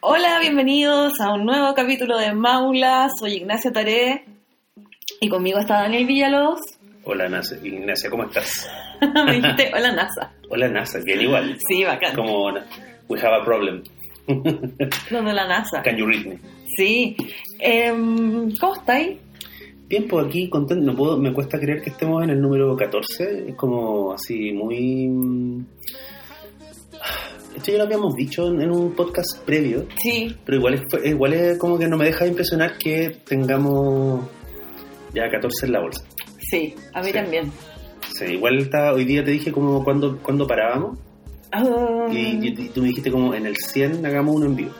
Hola, bienvenidos a un nuevo capítulo de Maula. Soy Ignacia Taré y conmigo está Daniel Villalobos. Hola, NASA. Ignacia, ¿cómo estás? Hola, NASA. Hola, NASA, bien igual. Sí, bacán. Como, we have a problem. no, no, la NASA. Can you read me? Sí. Em, ¿Cómo estáis? Bien, pues aquí contento. No puedo, me cuesta creer que estemos en el número 14. Es como así muy... mm, Esto ya lo habíamos dicho en, en un podcast previo, Sí, pero igual es, igual es como que no me deja de impresionar que tengamos ya 14 en la bolsa. sí, a mí Sí. también. Sí, igual está, hoy día te dije como cuando, cuando parábamos Ah, y, y- y tú me dijiste como en el 100 hagamos uno en vivo.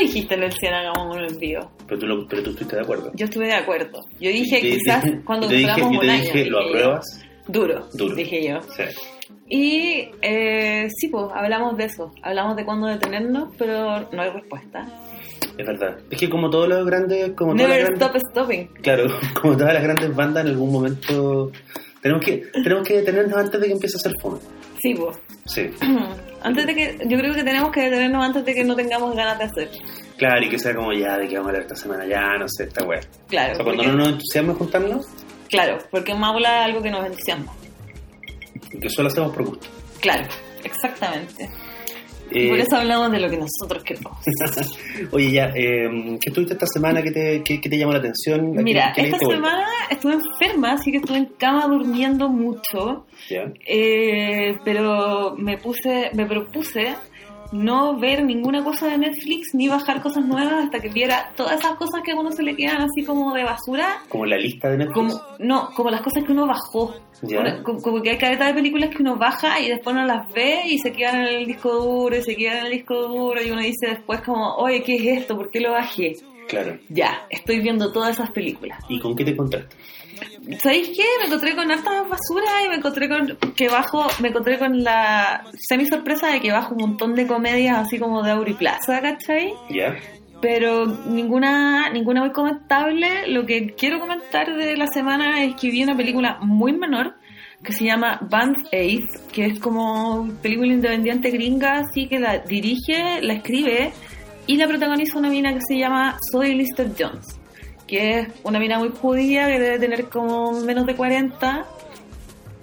Dijiste en el 100 hagamos un envío. Pero tú, lo- pero tú estuviste de acuerdo. Yo estuve de acuerdo. Yo dije te- quizás cuando te un año. dije, ¿lo apruebas? Duro, Duro. dije yo. Sí. Y eh, sí, pues hablamos de eso. Hablamos de cuándo detenernos, pero no hay respuesta. Es verdad. Es que como todos los grandes, como todas las Never grandes, stop stopping. claro, como todas las grandes bandas en algún momento tenemos que tenemos que detenernos antes de que empiece a ser fome. Sí, pues. Sí. Antes de que, yo creo que tenemos que detenernos antes de que no tengamos ganas de hacer. Claro, y que sea como ya de que vamos a hablar esta semana, ya no sé, esta weá. Claro, O sea, cuando porque, no nos entusiasma juntarnos, claro, porque Maula es algo que nos entusiasma. que solo hacemos por gusto. Claro, exactamente. Eh, por eso hablamos de lo que nosotros queremos. Oye, ya, eh, ¿qué estuviste esta semana? ¿Qué te, qué, qué te llamó la atención? ¿A qué- Mira, qué esta semana estuve enferma, así que estuve en cama durmiendo mucho. Ya. Eh, pero me puse, me propuse no ver ninguna cosa de Netflix ni bajar cosas nuevas hasta que viera todas esas cosas que a uno se le quedan así como de basura, Como la lista de Netflix. como no, como las cosas que uno bajó. Ya. Como, como que hay careta de películas que uno baja y después no las ve y se quedan en el disco duro y se quedan en el disco duro y uno dice después como, oye, ¿qué es esto? ¿Por qué lo bajé? Claro. Ya, estoy viendo todas esas películas. ¿Y con qué te encontraste? ¿Sabéis qué? Me encontré con harta basura y me encontré con que bajo, me encontré con la semi sorpresa de que bajo un montón de comedias así como de Auriplaza, ¿cachai? ¿Ya? Pero ninguna, ninguna muy comentable. Lo que quiero comentar de la semana es que vi una película muy menor que se llama Band Aid, que es como película independiente gringa, así que la dirige, la escribe y la protagoniza una mina que se llama Zoe Lister Jones, que es una mina muy judía que debe tener como menos de 40,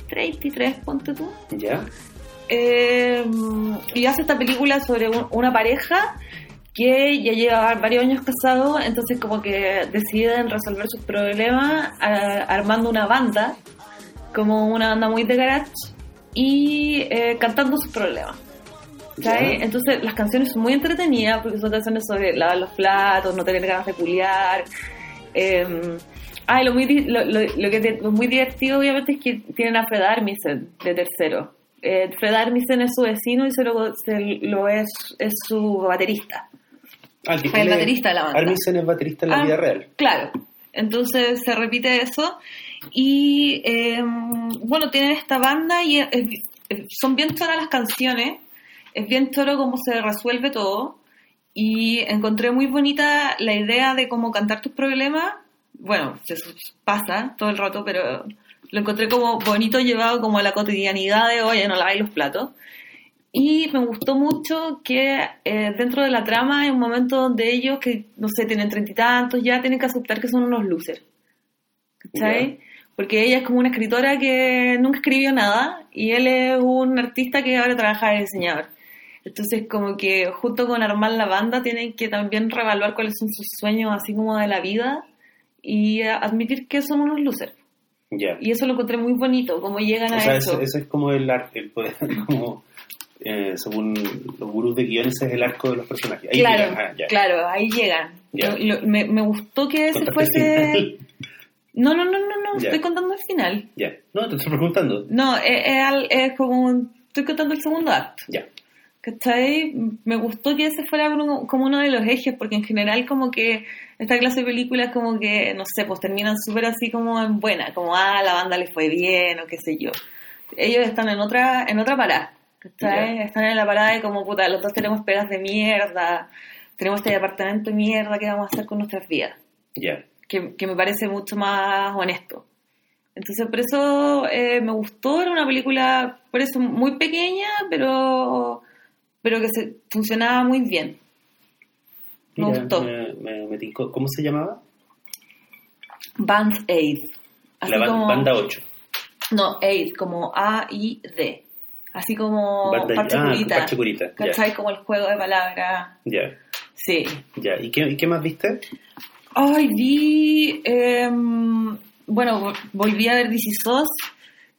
33, ponte tú. ¿Ya? Eh, y hace esta película sobre un- una pareja que ya lleva varios años casados, entonces como que deciden resolver sus problemas a- armando una banda, como una banda muy de garage, y eh, cantando sus problemas. ¿sabes? Entonces las canciones son muy entretenidas porque son canciones sobre lavar los platos, no tener ganas de culiar. Eh, ah, lo, muy, lo, lo- lo que muy divertido obviamente es que tienen a Fred Armisen de tercero. Eh, Fred Armisen es su vecino y se lo, se lo es, es su baterista. Ah, que El baterista de la banda. Armisen es baterista en la Ah, vida real. Claro. Entonces se repite eso. Y eh, bueno, tienen esta banda y es- es- son bien choras las canciones. Es bien choro cómo se resuelve todo. Y encontré muy bonita la idea de cómo cantar tus problemas. Bueno, eso pasa todo el rato, pero lo encontré como bonito llevado como a la cotidianidad de, oye, no laváis los platos. Y me gustó mucho que eh, dentro de la trama hay un momento donde ellos, que no sé, tienen treinta y tantos, ya tienen que aceptar que son unos losers. ¿Cachai? Porque ella es como una escritora que nunca escribió nada y él es un artista que ahora trabaja de diseñador. Entonces, como que junto con armar la banda tienen que también reevaluar cuáles son sus sueños, así como de la vida, y eh, admitir que son unos losers. Ya. Y eso lo encontré muy bonito, cómo llegan O a sea, eso. ese, es como el poder, como, eh, según los gurús de guiones, es el arco de los personajes. Ahí claro, llegan, ah, claro, ahí llegan. Lo- lo- me, me gustó que ese fuese... No, no, no, no, no, estoy contando el final. Ya. No, te estoy preguntando. No, es, es al- es como... Estoy contando el segundo acto. Ya. ¿Cachai? Me gustó que ese fuera uno- como uno de los ejes, porque en general como que esta clase de películas como que, no sé, pues terminan súper así como en buena, como, ah, la banda le fue bien o qué sé yo. Ellos están en otra, en otra parada, ¿cachai? Ya. Están en la parada de como, puta, los dos tenemos pegas de mierda, tenemos este departamento de mierda, ¿qué vamos a hacer con nuestras vidas? Ya. que, que me parece mucho más honesto. Entonces, por eso eh, me gustó, era una película, por eso muy pequeña, pero, pero que se, funcionaba muy bien. Me Mira, gustó. me- me- me. ¿Cómo se llamaba? Band Aid. Así La como, banda 8. No, Aid, como A-I-D. Así como Banda- parche ah, curita. parche curita, ya. ¿Cachai? Como el juego de palabras. Ya, Sí. ya. ¿Y qué, y qué más viste? Ay, vi. em, bueno, vo- volví a ver DC SOS,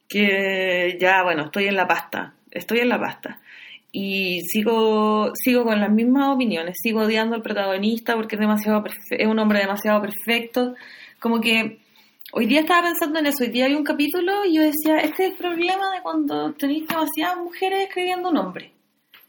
que ya, bueno, estoy en la pasta. Estoy en la pasta. Y sigo, sigo con las mismas opiniones. Sigo odiando al protagonista porque es, demasiado es un hombre demasiado perfecto. Como que hoy día estaba pensando en eso. Hoy día había un capítulo y yo decía: Este es el problema de cuando tenéis demasiadas mujeres escribiendo un hombre.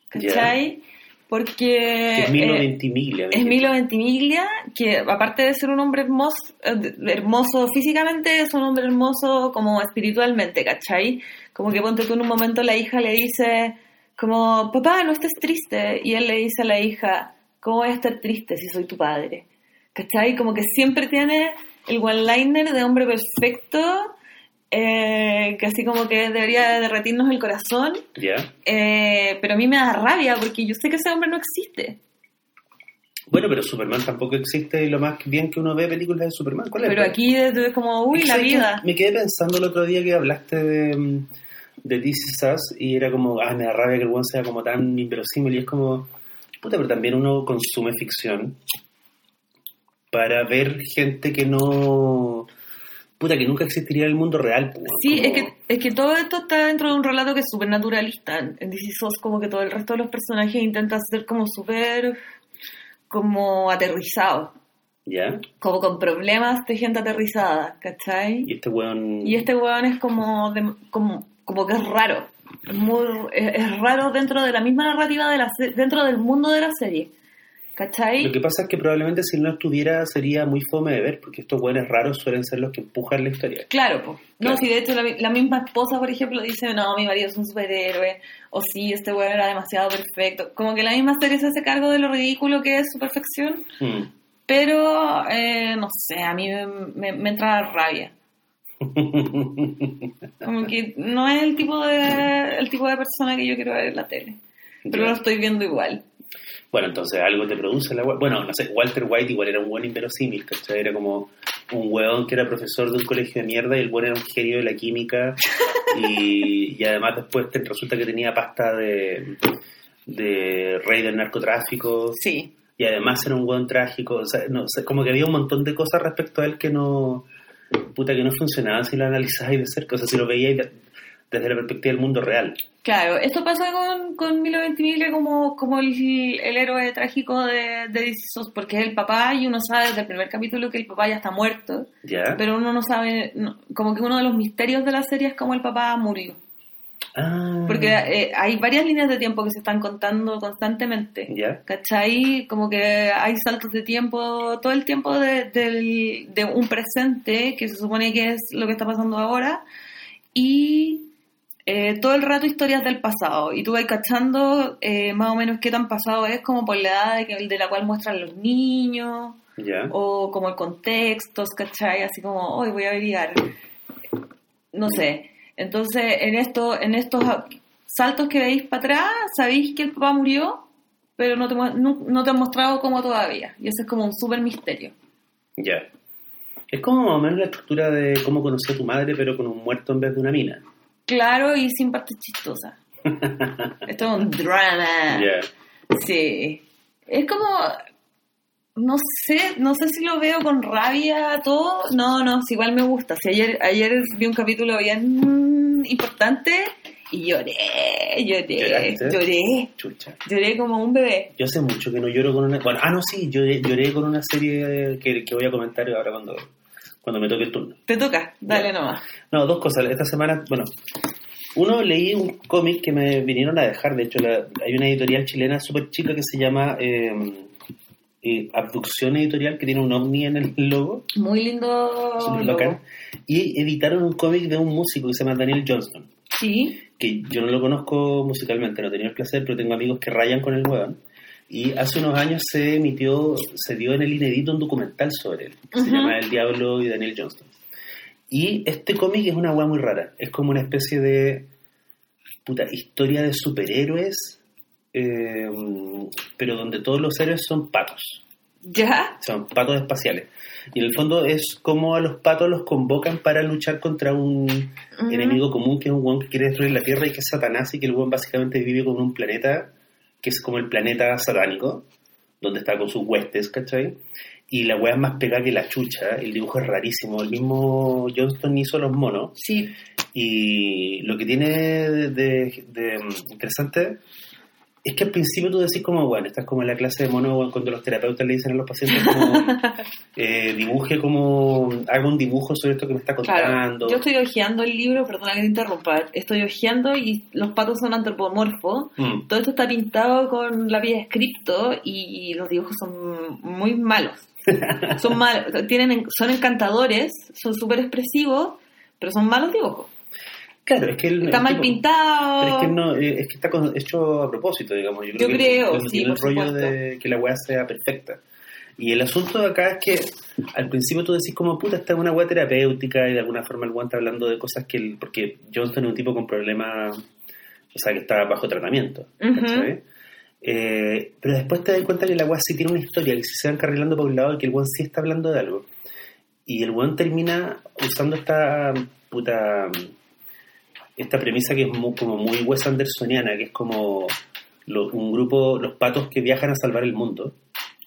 ¿Cachai? Porque. es Milo eh, Ventimiglia. es Milo Ventimiglia, que aparte de ser un hombre hermoso, eh, hermoso físicamente, es un hombre hermoso como espiritualmente, ¿cachai? Como que ponte tú en un momento la hija le dice, como, papá, no estés triste. Y él le dice a la hija, ¿cómo voy a estar triste si soy tu padre? ¿Cachai? Como que siempre tiene el one-liner de hombre perfecto, eh, que así como que debería derretirnos el corazón. Ya. Eh, pero a mí me da rabia porque yo sé que ese hombre no existe. Bueno, pero Superman tampoco existe y lo más bien que uno ve películas de Superman. ¿Cuál es? Pero aquí es como, uy, la vida. Me quedé pensando el otro día que hablaste de, mm, de This Is Us y era como, ah, me da rabia que el one sea como tan inverosímil y es como, puta, pero también uno consume ficción para ver gente que no, puta, que nunca existiría en el mundo real. pues, Sí, como- es que, es que todo esto está dentro de un relato que es súper naturalista. En DC SOS como que todo el resto de los personajes intentan ser como súper como aterrizados, ¿Ya? como con problemas de gente aterrizada, ¿cachai? Y este weón... Y este weón es como, de- como, como que es raro. Es, muy, es, es raro dentro de la misma narrativa, de la, dentro del mundo de la serie. ¿Cachai? Lo que pasa es que probablemente si no estuviera sería muy fome de ver, porque estos weones raros suelen ser los que empujan la historia. Claro, pues. No, Claro. si de hecho la, la misma esposa, por ejemplo, dice, no, mi marido es un superhéroe, o sí, este weón era demasiado perfecto. Como que la misma serie se hace cargo de lo ridículo que es su perfección, Mm. pero, eh, no sé, a mí me, me- me entra rabia. Como que no es el tipo de el tipo de persona que yo quiero ver en la tele, pero lo estoy viendo igual. Bueno, entonces algo te produce la Bueno, no sé, Walter White igual era un buen inverosímil, ¿cachai? Era como un weón que era profesor de un colegio de mierda y el buen era un genio de la química y, y además después te- resulta que tenía pasta de, de rey del narcotráfico Sí, y además era un weón trágico, o sea, no, o sea, como que había un montón de cosas respecto a él que no, puta, que no funcionaban si lo analizabas de cerca, o sea, si lo veías de- desde la perspectiva del mundo real. claro. Esto pasa con, con Milo Ventimiglia como, como el, el héroe trágico de, de porque es el papá y uno sabe desde el primer capítulo que el papá ya está muerto. ¿Ya? Pero uno no sabe, no- como que uno de los misterios de la serie es cómo el papá murió. Ah, Porque eh, hay varias líneas de tiempo que se están contando constantemente. ¿Ya? ¿Cachai? Como que hay saltos de tiempo, todo el tiempo de, del- de un presente, que se supone que es lo que está pasando ahora, y eh, todo el rato historias del pasado. Y tú vas cachando eh, más o menos qué tan pasado es, como por la edad de, que- de la cual muestran los niños, ¿Ya? o como el contexto, ¿cachai? Así como, hoy voy a averiguar. No sé. Entonces, en, esto, en estos saltos que veis para atrás, sabéis que el papá murió, pero no te, no, no te han mostrado cómo todavía. Y eso es como un súper misterio. Ya. Es como más o menos la estructura de cómo conocí a tu madre, pero con un muerto en vez de una mina. Claro y sin partes chistosas. Esto es un drama. Ya. Sí. Es como. No sé, no sé si lo veo con rabia todo. No, no, si igual me gusta. Si ayer, ayer vi un capítulo bien importante y lloré, lloré, ¿Lloraste? lloré. Chucha. Lloré como un bebé. Yo hace mucho que no lloro con una... Bueno, ah, no, sí, lloré, lloré con una serie que, que voy a comentar ahora cuando, cuando me toque el turno. Te toca, dale nomás. No, dos cosas. Esta semana, bueno, uno leí un cómic que me vinieron a dejar. De hecho, la- hay una editorial chilena súper chica que se llama eh, eh, Abducción Editorial, que tiene un ovni en el logo. Muy lindo. Súper logo. bacán. Y editaron un cómic de un músico que se llama Daniel Johnston. Sí, que yo no lo conozco musicalmente, no he tenido el placer, pero tengo amigos que rayan con el weón. Y hace unos años se emitió, se dio en el Inédito un documental sobre él, que se Ujú. llama El Diablo y Daniel Johnston. Y este cómic es una weá muy rara, es como una especie de puta, historia de superhéroes, eh, pero donde todos los héroes son patos. ¿Ya? Son patos espaciales. Y en el fondo es como a los patos los convocan para luchar contra un enemigo común que es un weón que quiere destruir la Tierra y que es Satanás y que el weón básicamente vive con un planeta que es como el planeta satánico, donde está con sus huestes, ¿cachai? Y la weá es más pegada que la chucha, el dibujo es rarísimo, el mismo Johnston hizo los monos Sí. y lo que tiene de, de- de, interesante es que al principio tú decís como, bueno, estás como en la clase de mono cuando los terapeutas le dicen a los pacientes como, eh, dibuje como, haga un dibujo sobre esto que me está Claro. contando. Yo estoy hojeando el libro, perdona que te interrumpa. Estoy hojeando y los patos son antropomorfos. Mm. Todo esto está pintado con lápiz de escrito y los dibujos son muy malos. Son malos, tienen, son encantadores, son súper expresivos, pero son malos dibujos. Claro, es que el, Está el mal tipo- pintado. Pero es que, no, eh, es que está hecho a propósito, digamos. Yo creo, Yo que creo, él no sí, tiene el por rollo supuesto. de que la weá sea perfecta. Y el asunto de acá es que al principio tú decís como, puta, esta es una weá terapéutica y de alguna forma el weón está hablando de cosas que... él- porque Johnston es un tipo con problemas, o sea, que está bajo tratamiento. Ujú. ¿cachai? Eh, pero después te das cuenta que la weá sí tiene una historia, que se van carrilando por un lado y que el weón sí está hablando de algo. Y el weón termina usando esta puta esta premisa que es mu- como muy Wes Andersoniana, que es como un grupo, los patos que viajan a salvar el mundo,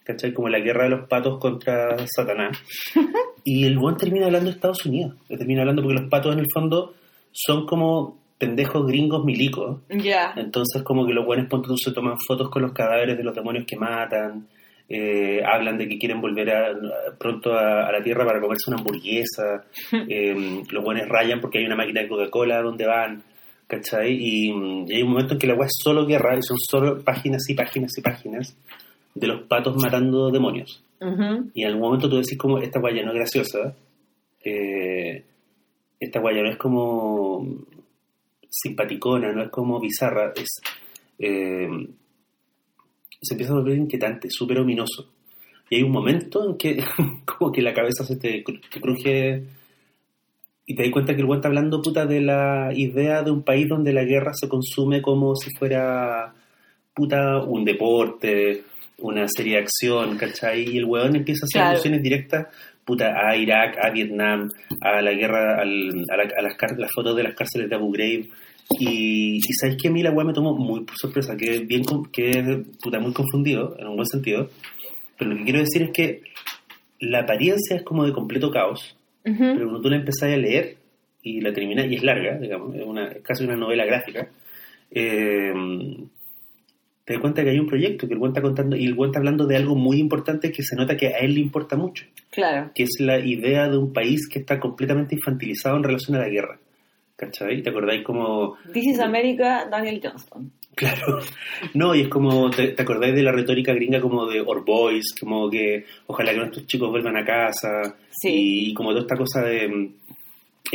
¿cachai? Como la guerra de los patos contra Satanás. Y el buen termina hablando de Estados Unidos, termina hablando porque los patos en el fondo son como pendejos gringos milicos, Ya. entonces como que los buenos ponte se toman fotos con los cadáveres de los demonios que matan, eh, hablan de que quieren volver a- pronto a, a la Tierra para comerse una hamburguesa, eh, los buenos rayan porque hay una máquina de Coca-Cola donde van, ¿cachai? Y, y hay un momento en que la weá es solo guerra y son solo páginas y páginas y páginas de los patos matando demonios. Ujú. Y en algún momento tú decís como, esta guaya no es graciosa, eh, esta guaya no es como simpaticona, no es como bizarra, es... eh, se empieza a volver inquietante, súper ominoso. Y hay un momento en que como que la cabeza se te, te cruje y te das cuenta que el güey está hablando puta de la idea de un país donde la guerra se consume como si fuera puta un deporte, una serie de acción, ¿cachai? Y el weón empieza a hacer Claro. alusiones directas puta a Irak, a Vietnam, a la guerra, al- a, la- a las, las fotos de las cárceles de Abu Ghraib. Y, y sabes que a mí la weá me tomó muy por sorpresa, que bien que puta muy confundido, en un buen sentido. Pero lo que quiero decir es que la apariencia es como de completo caos, Ujú. pero cuando tú la empezás a leer y la terminas, y es larga, digamos, es, una, es casi una novela gráfica, eh, te das cuenta que hay un proyecto que el buen está contando y el buen está hablando de algo muy importante que se nota que a él le importa mucho, Claro. que es la idea de un país que está completamente infantilizado en relación a la guerra. ¿Cachai? ¿Te acordáis como This is America, Daniel Johnston. Claro. No, y es como, ¿te, te acordáis de la retórica gringa como de Or Boys? Como que ojalá que nuestros chicos vuelvan a casa. Sí. Y, como toda esta cosa de, en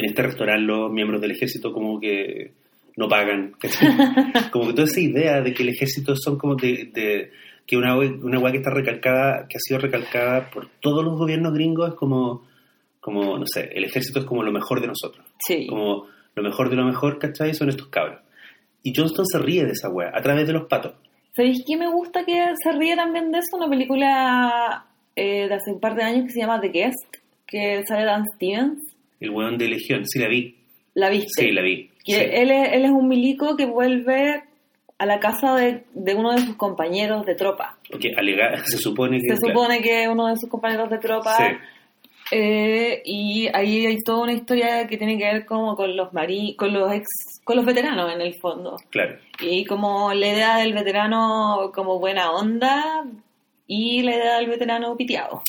este restaurante los miembros del ejército como que no pagan. ¿cachai? como que toda esa idea de que el ejército son como de... de- que una una weá que está recalcada, que ha sido recalcada por todos los gobiernos gringos es como, como, no sé, el ejército es como lo mejor de nosotros Sí. como lo mejor de lo mejor, ¿cachai? Son estos cabros. Y Johnston se ríe de esa wea a través de los patos. ¿Sabéis qué me gusta que se ríe también de eso? Una película eh, de hace un par de años que se llama The Guest, que sale Dan Stevens. El weón de Legión, sí la vi. ¿La viste? Sí, la vi. Que Sí. él, es, él es un milico que vuelve a la casa de, de uno de sus compañeros de tropa. Ok, alega- se supone que... Se supone que uno de sus compañeros de tropa. Sí, eh, y ahí hay toda una historia que tiene que ver como con los mari con los ex, con los veteranos en el fondo. claro. Y como la idea del veterano como buena onda y la idea del veterano piteado.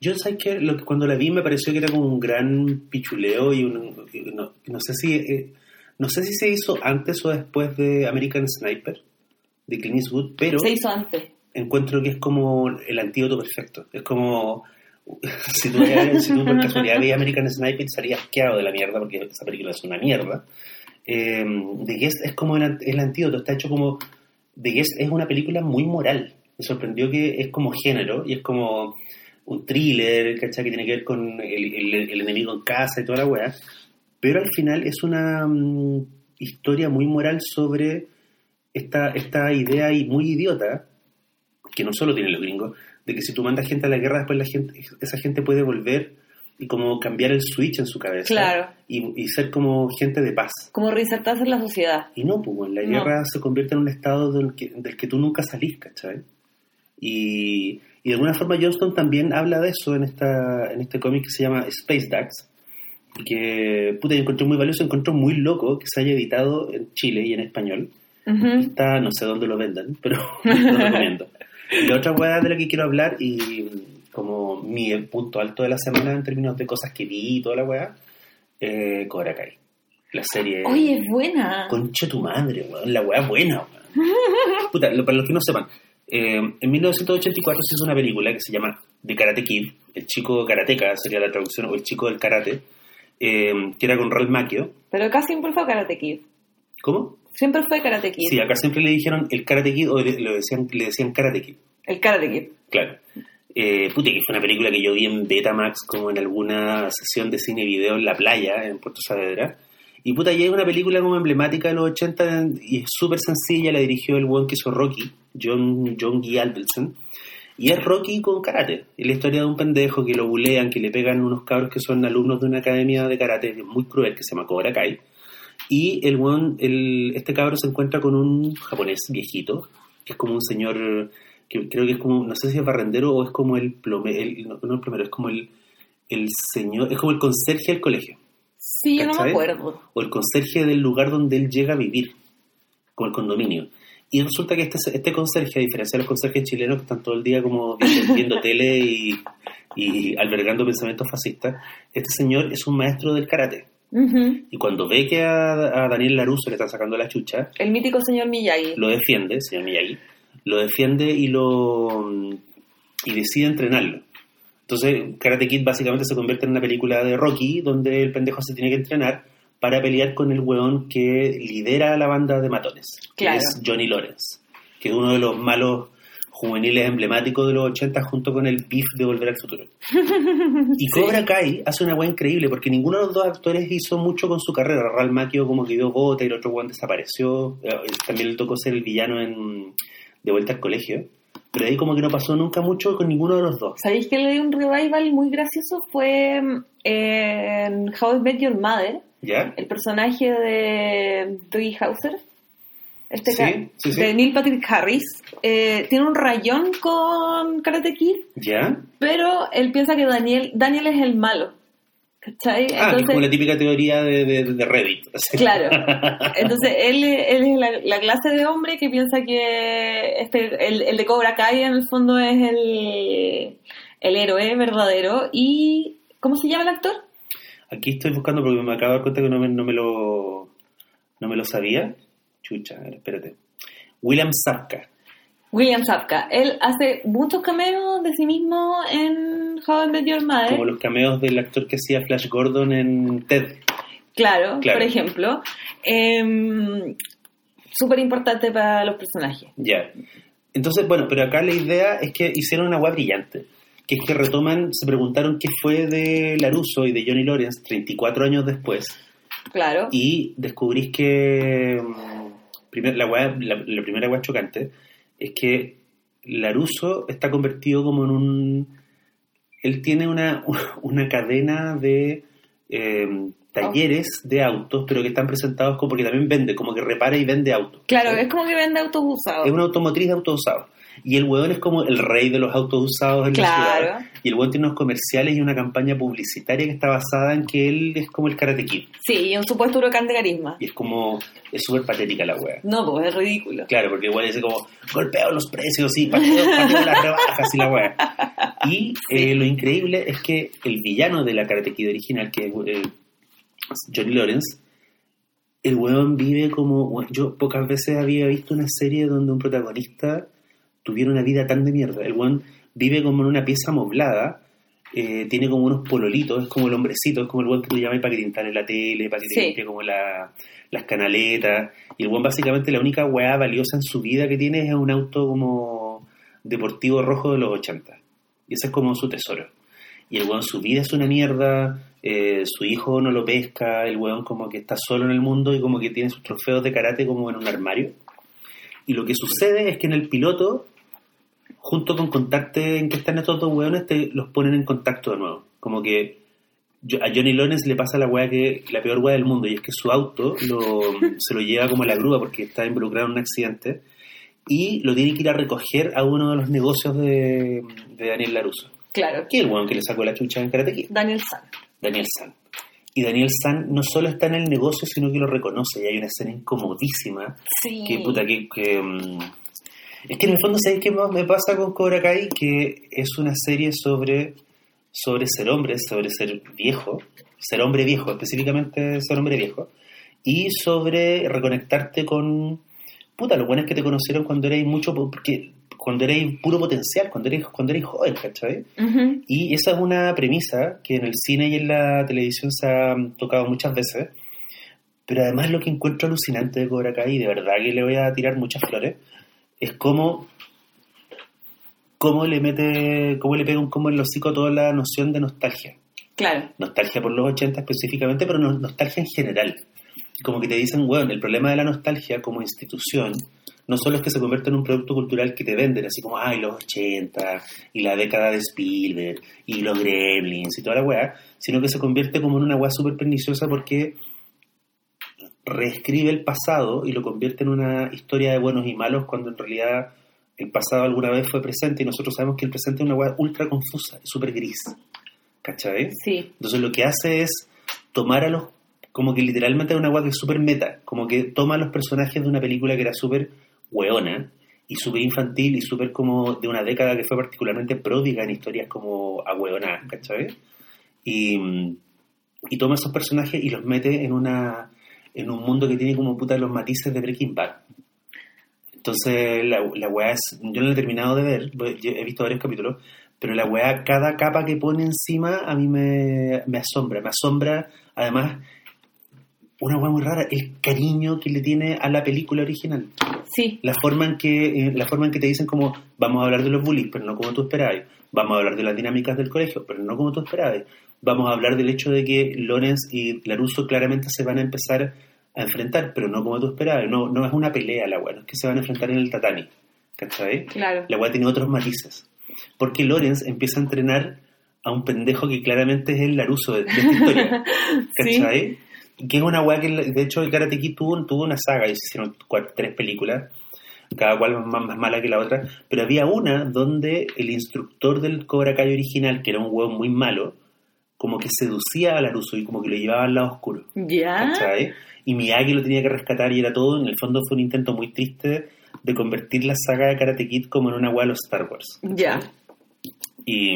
Yo sé que, lo que cuando la vi me pareció que era como un gran pichuleo y un, no, no sé si eh, no sé si se hizo antes o después de American Sniper de Clint Eastwood, pero Se hizo antes. encuentro que es como el antídoto perfecto. Es como si tú, si tú por casualidad veías American Sniper salías asqueado de la mierda porque esa película es una mierda. Eh, The Guest es como el, el antídoto, está hecho como The Guest es una película muy moral. Me sorprendió que es como género y es como un thriller, ¿cachai? Que tiene que ver con el, el- el enemigo en casa y toda la weá. Pero al final es una mm, historia muy moral sobre esta, esta idea y muy idiota que no solo tienen los gringos, de que si tú mandas gente a la guerra, después la gente, esa gente puede volver y como cambiar el switch en su cabeza. Claro. Y, y ser como gente de paz. Como reinsertarse en la sociedad. Y no, pues bueno, la No. guerra se convierte en un estado del que, del que tú nunca salís, ¿cachai? Y, y de alguna forma Johnston también habla de eso en, esta, en este cómic que se llama Space Ducks, que, puta, yo encontré muy valioso, encontré muy loco que se haya editado en Chile y en español. Ujú. Está, no sé dónde lo vendan, pero lo recomiendo. La otra hueá de la que quiero hablar, y como mi punto alto de la semana en términos de cosas que vi y toda la hueá, eh, Cobra Kai. La serie... Oye, es buena. Concha tu madre, weón. La es buena, weón. Puta, lo- para los que no sepan, eh, en 1984 se hizo una película que se llama The Karate Kid, el chico karateca sería la traducción, o el chico del karate, eh, que era con Ralph Macchio. Pero acá siempre fue Karate Kid. ¿Cómo? Siempre fue Karate Kid. Sí, acá siempre le dijeron el Karate Kid o le, decían, le decían Karate Kid, El Karate Kid. claro. Eh, puta, que fue una película que yo vi en Betamax como en alguna sesión de cine y video en la playa, en Puerto Saavedra. Y puta, y es una película como emblemática de los 80 y es súper sencilla, la dirigió el buen que hizo Rocky, John, John Guy Albertson. Y es Rocky con karate. Es la historia de un pendejo que lo bulean, que le pegan unos cabros que son alumnos de una academia de karate muy cruel que se llama Cobra Kai. Y el buen, el, este cabro se encuentra con un japonés viejito, que es como un señor, que creo que es como, no sé si es barrendero o es como el plomero, no, no el plomero, es como el, el señor, es como el conserje del colegio Sí, yo no me acuerdo. o el conserje del lugar donde él llega a vivir, como el condominio. Y resulta que este, este conserje, a diferencia de los conserjes chilenos que están todo el día como viendo, viendo tele y, y albergando pensamientos fascistas, este señor es un maestro del karate. Y cuando ve que a, a Daniel Laruso le están sacando la chucha, El mítico señor Miyagi. lo defiende, señor Miyagi, lo defiende y lo y decide entrenarlo. Entonces, Karate Kid básicamente se convierte en una película de Rocky donde el pendejo se tiene que entrenar para pelear con el weón que lidera a la banda de matones, que Claro. es Johnny Lawrence, que es uno de los malos juveniles emblemáticos de los 80 junto con el beef de Volver al Futuro. Y Cobra Kai hace una weá increíble porque ninguno de los dos actores hizo mucho con su carrera. Ralph Macchio como que dio gota y el otro weón desapareció. Eh, También le tocó ser el villano en De Vuelta al Colegio. Pero ahí como que no pasó nunca mucho con ninguno de los dos. ¿Sabéis que le dio un revival muy gracioso? Fue mm, en How I Met Your Mother, ¿Ya? el personaje de Doogie Hauser, este Sí, ca- sí, sí. de Neil Patrick Harris, eh, tiene un rayón con Karate Kid, ¿Ya? pero él piensa que Daniel, Daniel es el malo. ¿Cachai? Ah, que es como Entonces, la típica teoría de, de, de Reddit. así. Claro. Entonces, él, él es la, la clase de hombre que piensa que este, el, el de Cobra Kai en el fondo es el, el héroe verdadero. ¿Y cómo se llama el actor? Aquí estoy buscando porque me acabo de dar cuenta que no me, no me lo no me lo sabía. Chucha, a ver, espérate. William Sapka. William Sapka. Él hace muchos cameos de sí mismo en How I Met Your Mother. Como los cameos del actor que hacía Flash Gordon en TED. Claro, Claro. por ejemplo. Em, Súper importante para los personajes. Ya. Entonces, bueno, pero acá la idea es que hicieron una web brillante. Que es que retoman, se preguntaron qué fue de Laruso y de Johnny Lawrence 34 años después. Claro. Y descubrís que mm, primer- la, weá- la, la primera web chocante es que Laruso está convertido como en un... Él tiene una, una cadena de eh, talleres de autos, pero que están presentados como porque también vende, como que repara y vende autos. Claro, es como que vende autos usados. Es una automotriz de autos usados. Y el hueón es como el rey de los autos usados en la ciudad. Y el hueón tiene unos comerciales y una campaña publicitaria que está basada en que él es como el Karate Kid. Sí, y un supuesto huracán de carisma. Y es como, es súper patética la wea. No, pues es ridículo. Claro, porque igual dice como, golpeo los precios y pateo, pateo las rebajas y la wea. Y eh, lo increíble es que el villano de la Karate Kid original, que es eh, Johnny Lawrence, el weón vive como... Yo pocas veces había visto una serie donde un protagonista tuviera una vida tan de mierda. El weón vive como en una pieza amoblada, eh, tiene como unos pololitos, es como el hombrecito, es como el weón que tú llamas para que te instale la tele, para que te Sí. limpie como la, las canaletas. Y el weón básicamente la única weá valiosa en su vida que tiene es un auto como deportivo rojo de los 80. Y ese es como su tesoro. Y el weón, su vida es una mierda, eh, su hijo no lo pesca, el weón como que está solo en el mundo y como que tiene sus trofeos de karate como en un armario. Y lo que sucede es que en el piloto junto con contarte en qué están estos dos hueones, te los ponen en contacto de nuevo. Como que yo- a Johnny Lones le pasa la weá que la peor weá del mundo y es que su auto lo, se lo lleva como a la grúa porque está involucrado en un accidente y lo tiene que ir a recoger a uno de los negocios de, de Daniel Laruso, Claro. que es el weón que le sacó la chucha en Karate Daniel San. Daniel San. Y Daniel San no solo está en el negocio, sino que lo reconoce y hay una escena incomodísima Sí. que puta que, que, mm, es que en el fondo sabéis qué me pasa con Cobra Kai que es una serie sobre sobre ser hombre sobre ser viejo ser hombre viejo específicamente ser hombre viejo y sobre reconectarte con puta los buenos que te conocieron cuando erais mucho porque cuando erais puro potencial cuando erais cuando erais joven ¿cachai? Ujú. Y esa es una premisa que en el cine y en la televisión se ha tocado muchas veces. Pero además lo que encuentro alucinante de Cobra Kai, de verdad que le voy a tirar muchas flores, es cómo, cómo le mete, cómo le pega un combo en los hocico toda la noción de nostalgia. Claro. Nostalgia por los 80 específicamente, pero no- nostalgia en general. Como que te dicen, bueno, el problema de la nostalgia como institución no solo es que se convierte en un producto cultural que te venden, así como, ay, los 80, y la década de Spielberg, y los gremlins, y toda la weá, sino que se convierte como en una weá súper perniciosa porque reescribe el pasado y lo convierte en una historia de buenos y malos cuando en realidad el pasado alguna vez fue presente y nosotros sabemos que el presente es una weá ultra confusa, súper gris. ¿Cachai? Sí. Entonces lo que hace es tomar a los, como que literalmente es una weá que es súper meta, como que toma a los personajes de una película que era súper weona y súper infantil y súper como de una década que fue particularmente pródiga en historias como ahueonadas, ¿cachai? Y, y toma esos personajes y los mete en una en un mundo que tiene como puta los matices de Breaking Bad. Entonces la, la weá es, yo no la he terminado de ver, yo he visto varios capítulos, pero la weá, cada capa que pone encima a mí me, me asombra, me asombra además una weá muy rara, el cariño que le tiene a la película original. Sí. La forma en que, eh, la forma en que te dicen como vamos a hablar de los bullies, pero no como tú esperabas. Vamos a hablar de las dinámicas del colegio, pero no como tú esperabas. Vamos a hablar del hecho de que Lorenz y Laruso claramente se van a empezar a enfrentar, pero no como tú esperabas. No, no es una pelea la weá, no es que se van a enfrentar en el tatami. ¿Cachai? Claro. La weá tiene otros matices. Porque Lorenz empieza a entrenar a un pendejo que claramente es el Laruso de, de esta historia. Sí. ¿Cachai? Que es una weá que, de hecho, el Karate Kid tuvo, tuvo una saga y se hicieron cuatro- tres películas, cada cual más, más mala que la otra, pero había una donde el instructor del Cobra Kai original, que era un hueón muy malo, como que seducía a Laruso y como que lo llevaba al lado oscuro. Ya. ¿cachai? Y Miyagi lo tenía que rescatar y era todo, en el fondo fue un intento muy triste de convertir la saga de Karate Kid como en una weá de los Star Wars. Ya. Y,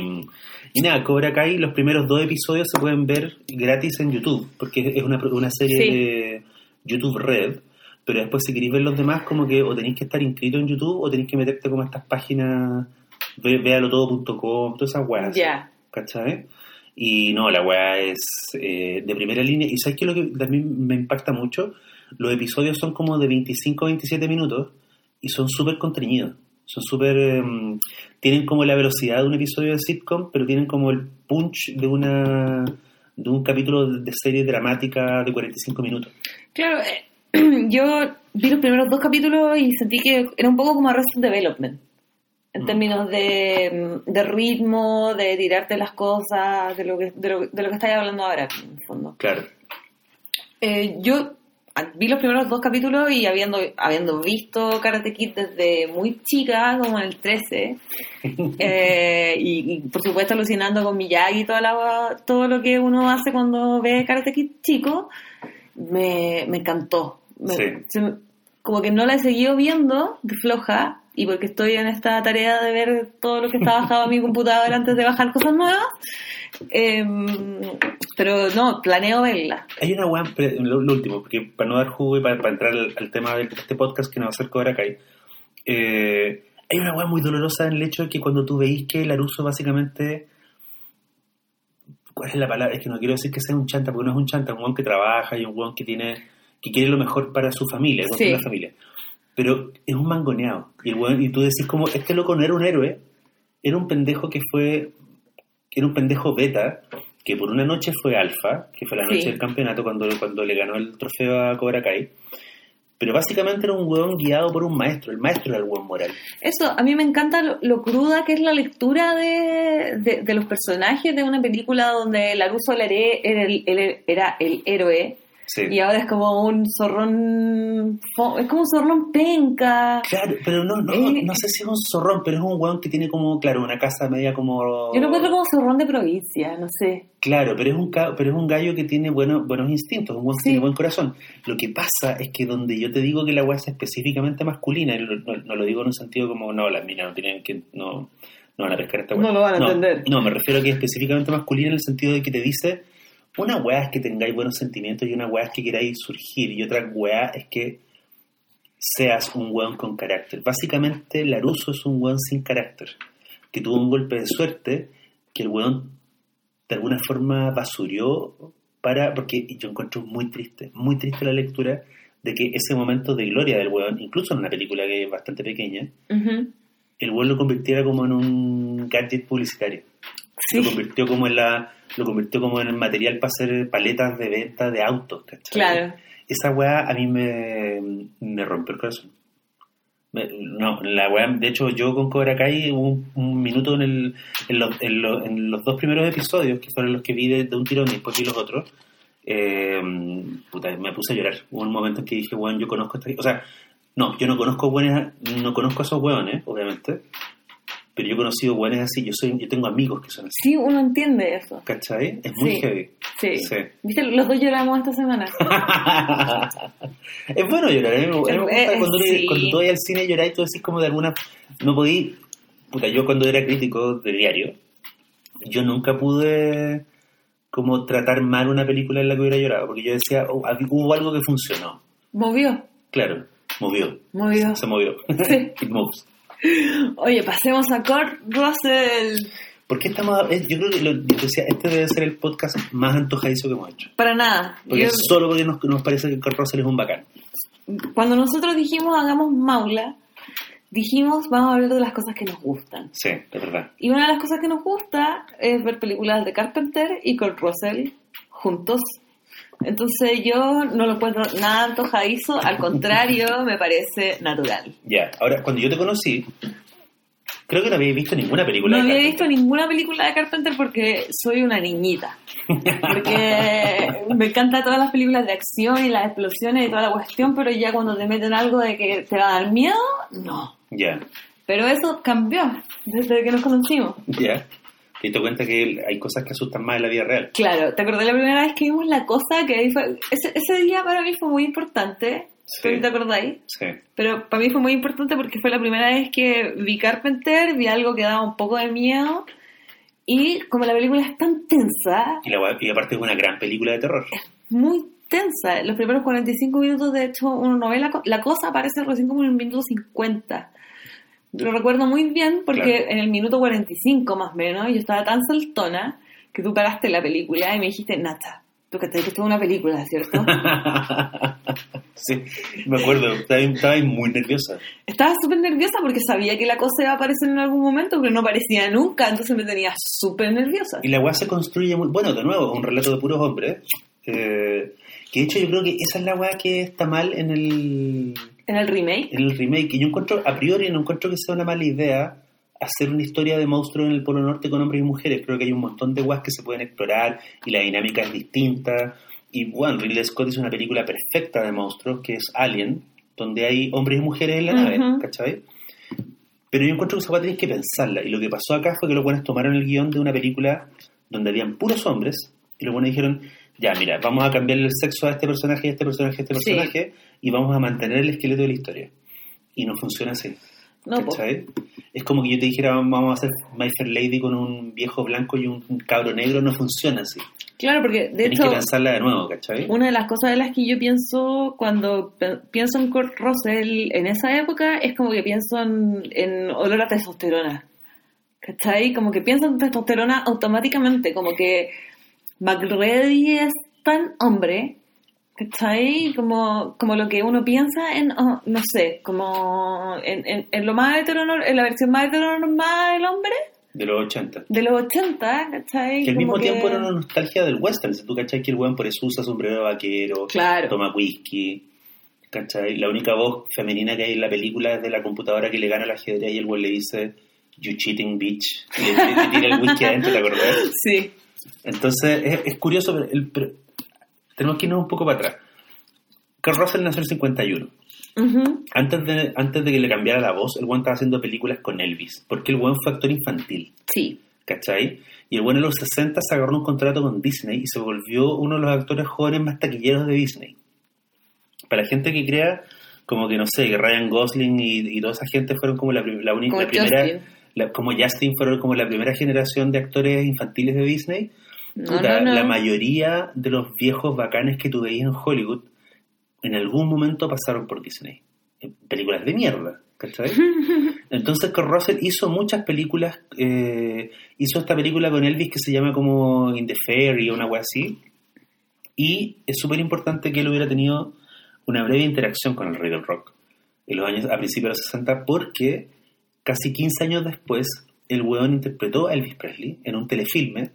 y nada, Cobra Kai, los primeros dos episodios se pueden ver gratis en YouTube, porque es una, una serie Sí. de YouTube Red, pero después si queréis ver los demás, como que o tenéis que estar inscrito en YouTube o tenéis que meterte como a estas páginas, ve- véalotodo.com, todas esas weas. Ya. ¿Cachai? Y no, la weá es eh, de primera línea. Y sabes que lo que también me impacta mucho, los episodios son como de 25 o 27 minutos y son súper contenidos. Son súper... em, tienen como la velocidad de un episodio de sitcom, pero tienen como el punch de una de un capítulo de serie dramática de 45 minutos. Claro, eh, yo vi los primeros dos capítulos y sentí que era un poco como Arrested Development. En Mm. términos de, de ritmo, de tirarte las cosas, de lo que, de lo, de lo que estáis hablando ahora, en el fondo. Claro. Eh, yo vi los primeros dos capítulos y habiendo, habiendo visto Karate Kid desde muy chica, como en el 13, eh, y, y, por supuesto alucinando con Miyagi y toda la, todo lo que uno hace cuando ve Karate Kid chico, me, me encantó. Me- Sí. se me- como que no la he seguido viendo de floja y porque estoy en esta tarea de ver todo lo que está bajado a mi computadora antes de bajar cosas nuevas. Em, pero no, planeo verla. Hay una weá, lo, lo último, porque para no dar jugo y para, para entrar al, al tema de este podcast que nos va a hacer Cobra Kai, eh, hay una weá muy dolorosa en el hecho de que cuando tú veis que Laruso básicamente. ¿Cuál es la palabra? Es que no quiero decir que sea un chanta, porque no es un chanta, es un weón que trabaja y un weón que tiene que quiere lo mejor para su familia, Sí. la familia. Pero es un mangoneado. Y, el weón- y tú decís como, este loco no era un héroe, era un pendejo que fue, que era un pendejo beta, que por una noche fue alfa, que fue la noche Sí. del campeonato cuando, cuando le ganó el trofeo a Cobra Kai, Pero básicamente era un weón guiado por un maestro. El maestro era el buen moral. Eso, a mí me encanta lo, lo cruda que es la lectura de, de, de los personajes de una película donde Laruso Laré era el, el- era el héroe Sí. y ahora es como un zorrón, es como un zorrón penca. Claro, pero no, no, Eh. no sé si es un zorrón, pero es un weón que tiene como, claro, una casa media como... Yo lo encuentro como zorrón de provincia, no sé. Claro, pero es un pero es un gallo que tiene buenos buenos instintos, un buen, Sí. tiene buen corazón. Lo que pasa es que donde yo te digo que la weá es específicamente masculina, no lo digo en un sentido como, no, las minas no tienen que, no, no van a pescar esta weá. No lo van a entender. No, me refiero a que es específicamente masculina en el sentido de que te dice, una weá es que tengáis buenos sentimientos y una weá es que queráis surgir y otra weá es que seas un weón con carácter. Básicamente, Laruso es un weón sin carácter, que tuvo un golpe de suerte, que el weón de alguna forma basurió para, porque yo encuentro muy triste, muy triste la lectura de que ese momento de gloria del weón, incluso en una película que es bastante pequeña, el weón lo convirtiera como en un gadget publicitario. Sí, Lo convirtió como en la, lo convirtió como en el material para hacer paletas de venta de autos, ¿cachai? claro. Esa weá a mí me, me rompió el corazón. Me- no, la weá, de hecho yo con Cobra Kai hubo un, un minuto en, el, en, los, en, los, en los dos primeros episodios, que fueron los que vi de, de un tirón y después vi los otros, eh, puta, me puse a llorar. Hubo un momento en que dije, weón, yo conozco esta... O sea, no, yo no conozco buenas, no conozco a esos weones, obviamente, pero yo he conocido weones así, yo soy yo tengo amigos que son así, Sí, uno entiende eso. ¿cachai? Es muy Sí. heavy. Sí. Sí. ¿Viste? Los dos lloramos esta semana. es bueno llorar, ¿eh? Eh, cuando, sí. cuando tú vas al cine llorar y tú decís como de alguna... No podí... Puta, yo cuando era crítico de diario, yo nunca pude como tratar mal una película en la que hubiera llorado, porque yo decía, oh, hubo algo que funcionó. Movió, Claro, movió, movió. se movió. Sí. It moves. Oye, pasemos a Kurt Russell. ¿Por qué estamos...? eh, Yo creo que lo, este debe ser el podcast más antojadizo que hemos hecho. Para nada. Porque Yo- solo porque nos, nos parece que Kurt Russell es un bacán. cuando nosotros dijimos hagamos Maula, dijimos vamos a hablar de las cosas que nos gustan. Sí, es verdad. Y una de las cosas que nos gusta es ver películas de Carpenter y Kurt Russell juntos. Entonces yo no lo encuentro nada antojadizo, al contrario, me parece natural. Ya, ahora, cuando yo te conocí, creo que no había visto ninguna película No de había Carpenter. visto ninguna película de Carpenter porque soy una niñita. Porque me encantan todas las películas de acción y las explosiones y toda la cuestión, pero ya cuando te meten algo de que te va a dar miedo, no. Ya, Pero eso cambió desde que nos conocimos. ya. Te diste cuenta que hay cosas que asustan más en la vida real. Claro, ¿te acordás la primera vez que vimos la cosa? Que ahí fue, ese, ese día para mí fue muy importante. Sí. ¿Te acordáis? Sí. Pero para mí fue muy importante porque fue la primera vez que vi Carpenter, vi algo que daba un poco de miedo. Y como la película es tan tensa, Y, la, y aparte es una gran película de terror. muy tensa. Los primeros 45 minutos, de hecho, uno no ve la, co- la cosa, aparece recién como en el minuto 50. Lo recuerdo muy bien porque Claro. en el minuto 45 más o menos yo estaba tan saltona que tú paraste la película y me dijiste, Nata, tú que te que una película, ¿cierto? sí, me acuerdo. Estaba, estaba muy nerviosa. Estaba súper nerviosa porque sabía que la cosa iba a aparecer en algún momento, pero no aparecía nunca, entonces me tenía súper nerviosa. Y la weá se construye muy... Bueno, de nuevo, un relato de puros hombres. eh, que de hecho yo creo que esa es la weá que está mal en el, En el remake, en el remake. Y yo encuentro, a priori, no encuentro que sea una mala idea hacer una historia de monstruos en el Polo Norte con hombres y mujeres. Creo que hay un montón de weas que se pueden explorar y la dinámica es distinta. Y bueno, Ridley Scott hizo una película perfecta de monstruos que es Alien, donde hay hombres y mujeres en la nave, Ujú. ¿cachai? Pero yo encuentro que esa tenéis que pensarla. Y lo que pasó acá fue que los buenos tomaron el guion de una película donde habían puros hombres y los buenos dijeron, ya, mira, vamos a cambiarle el sexo a este personaje, a este personaje, a este Sí. Y vamos a mantener el esqueleto de la historia. Y no funciona así. no. Es como que yo te dijera, vamos a hacer My Fair Lady con un viejo blanco y un, un cabro negro, no funciona así. Claro, porque de Tienes hecho, que pensarla de nuevo, ¿cachai? una de las cosas de las que yo pienso cuando pienso en Kurt Russell en esa época es como que pienso en, en olor a testosterona. ¿Cachai? Como que pienso en testosterona automáticamente, como que McReady es tan hombre, ¿cachai? Como, como lo que uno piensa en, oh, no sé, como en, en, en lo más heteronor en la versión más heteronormada del hombre, De los 80. de los 80, ¿cachai? Que al mismo que- tiempo era una nostalgia del western. Si tú cachai que el weón por eso usa sombrero vaquero, Claro. toma whisky. ¿cachai? La única voz femenina que hay en la película es de la computadora que le gana al ajedrez y el güey le dice, you cheating bitch, y le, le tira el whisky adentro, ¿te acordás? Sí. Entonces, es, es curioso, pero, el- pero tenemos que irnos un poco para atrás. Kurt Russell nació en el 51. Ujú. Antes de, antes de que le cambiara la voz, el buen estaba haciendo películas con Elvis, porque el buen fue actor infantil, Sí. ¿cachai? Y el buen en los 60 se agarró un contrato con Disney y se volvió uno de los actores jóvenes más taquilleros de Disney. Para la gente que crea, como que no sé, que Ryan Gosling y, y toda esa gente fueron como la, única, Como la primera, Justin. la- como Justin fueron como la primera generación de actores infantiles de Disney. No, Puta, no, no. La mayoría de los viejos bacanes que tú veías en Hollywood en algún momento pasaron por Disney. En películas de mierda, ¿cachai? Entonces Kurt Russell hizo muchas películas, eh, hizo esta película con Elvis que se llama como In the Fairy o una wea así, y es súper importante que él hubiera tenido una breve interacción con el rey del rock en los años, a principios de los 60 porque casi 15 años después el weón interpretó a Elvis Presley en un telefilme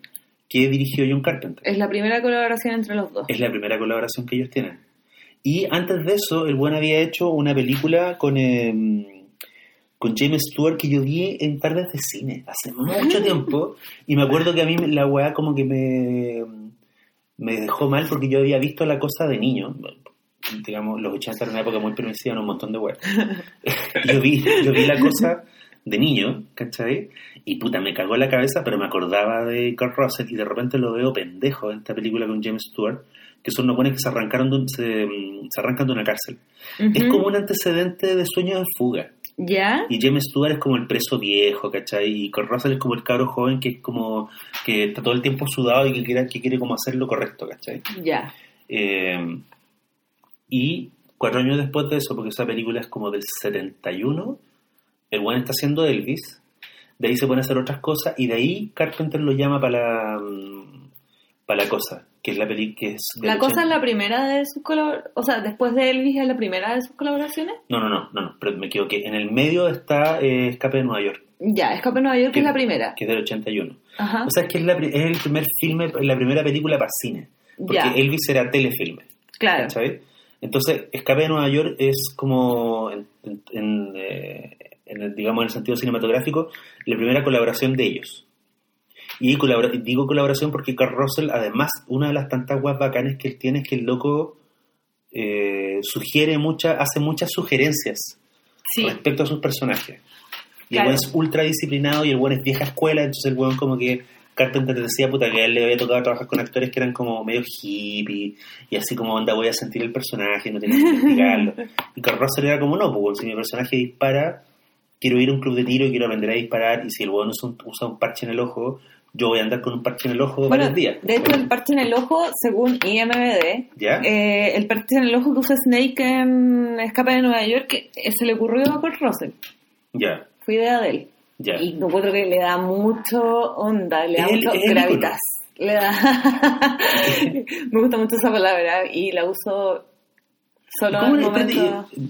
que dirigió John Carpenter. Es la primera colaboración entre los dos. Es la primera colaboración que ellos tienen. Y antes de eso, el buen había hecho una película con, eh, con James Stewart que yo vi en tardes de cine hace mucho tiempo. Y me acuerdo que a mí la weá como que me, me dejó mal porque yo había visto la cosa de niño. Digamos, los 80 era una época muy permisiva en un montón de weas. yo, vi, yo vi la cosa de niño, ¿cachai? Y puta, me cagó la cabeza, pero me acordaba de Kurt Russell y de repente lo veo pendejo en esta película con James Stewart, que son unos buenos que se arrancaron de un- se, se arrancan de una cárcel. Es como un antecedente de sueños en fuga. ¿Ya? Y James Stewart es como el preso viejo, ¿cachai? Y Kurt Russell es como el cabro joven que es como que está todo el tiempo sudado y que quiere, que quiere como hacer lo correcto, ¿cachai? Ya. Eh, y cuatro años después de eso, porque esa película es como del 71, el buen está haciendo Elvis, de ahí se pone a hacer otras cosas y de ahí Carpenter lo llama para la, mm, para la cosa, que es la película que es... ¿La cosa 80. es la primera de sus colaboraciones? O sea, después de Elvis es la primera de sus colaboraciones. No, no, no, no, no, pero me equivoqué. En el medio está eh, Escape de Nueva York, Ya, Escape en Nueva York Que- es la primera. que es del 81. Ajá. O sea, es que es, la pri- es el primer filme, la primera película para cine, porque ya, Elvis era telefilme. claro. ¿cachai? Entonces, Escape de Nueva York es como, en, en- en, eh, en el, digamos, en el sentido cinematográfico, la primera colaboración de ellos. Y colabora- digo colaboración porque Carl Russell, además, una de las tantas guas bacanes que él tiene es que el loco eh, sugiere muchas, hace muchas sugerencias Sí, respecto a sus personajes. Y Claro. el buen es ultra disciplinado y el buen es vieja escuela, entonces el buen como que Carpenter decía puta que a él le había tocado trabajar con actores que eran como medio hippie y así como onda voy a sentir el personaje, no tenía que investigarlo. Y Carl Russell era como no, pues si mi personaje dispara, quiero ir a un club de tiro y quiero aprender a disparar y si el buen usa un, usa un parche en el ojo, yo voy a andar con un parche en el ojo bueno, varios días. de hecho el parche en el ojo, según IMBD, ¿Ya? eh, el parche en el ojo que usa Snake en Escape de Nueva York eh, se le ocurrió a Kurt Russell. ya, Fue idea de él. ya. Y encuentro que le da mucho onda, le da El- mucho gravitas. Le da... Me gusta mucho esa palabra y la uso solo ¿Cómo en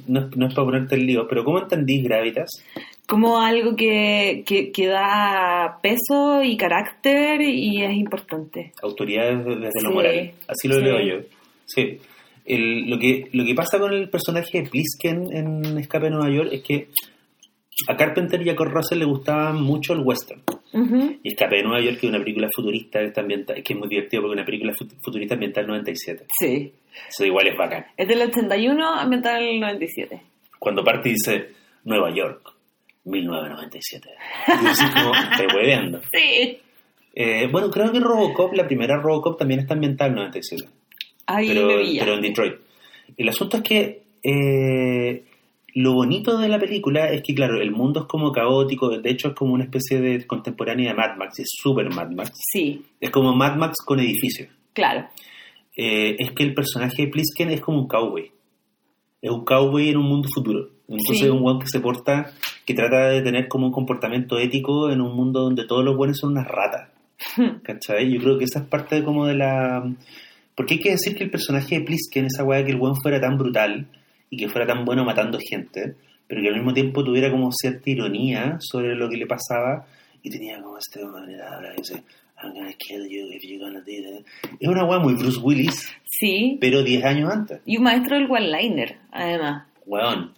no, es- no es para ponerte el lío, pero ¿cómo entendís Gravitas? como algo que, que, que da peso y carácter y es importante. autoridad desde, desde lo Sí, moral. Así lo sí. leo yo. Sí. El- lo, que, lo que pasa con el personaje de Plisken en Escape de Nueva York es que a Carpenter y a Kurt Russell le gustaba mucho el western. Ujú. Y Escape de Nueva York, que es una película futurista, que, está ambienta- que es muy divertido porque es una película fut- futurista ambiental 97. Sí. Eso igual es bacán. Es del 81, ambiental en el 97. Cuando parte dice Nueva York, 1997. Y así como, estoy hueveando. Sí. Eh, bueno, creo que Robocop, la primera Robocop también está ambientada en 97. Ahí pero, pero en Detroit. El asunto es que eh, lo bonito de la película es que, claro, el mundo es como caótico, de hecho es como una especie de contemporánea de Mad Max, es súper Mad Max. Sí, Es como Mad Max con edificios. claro. Eh, es que el personaje de Plisken es como un cowboy. Es un cowboy en un mundo futuro. Entonces Sí. es un guan que se porta, que trata de tener como un comportamiento ético en un mundo donde todos los buenos son unas ratas. ¿Cachai? Yo creo que esa es parte de como de la... Porque hay que decir que el personaje de Plisken, esa weá que el buen fuera tan brutal y que fuera tan bueno matando gente, pero que al mismo tiempo tuviera como cierta ironía sobre lo que le pasaba y tenía como esta manera de hablar y dice, I'm gonna kill you if you're gonna do that. Es una weá muy Bruce Willis, Sí. pero 10 años antes. Y un maestro del one-liner, además. Weón.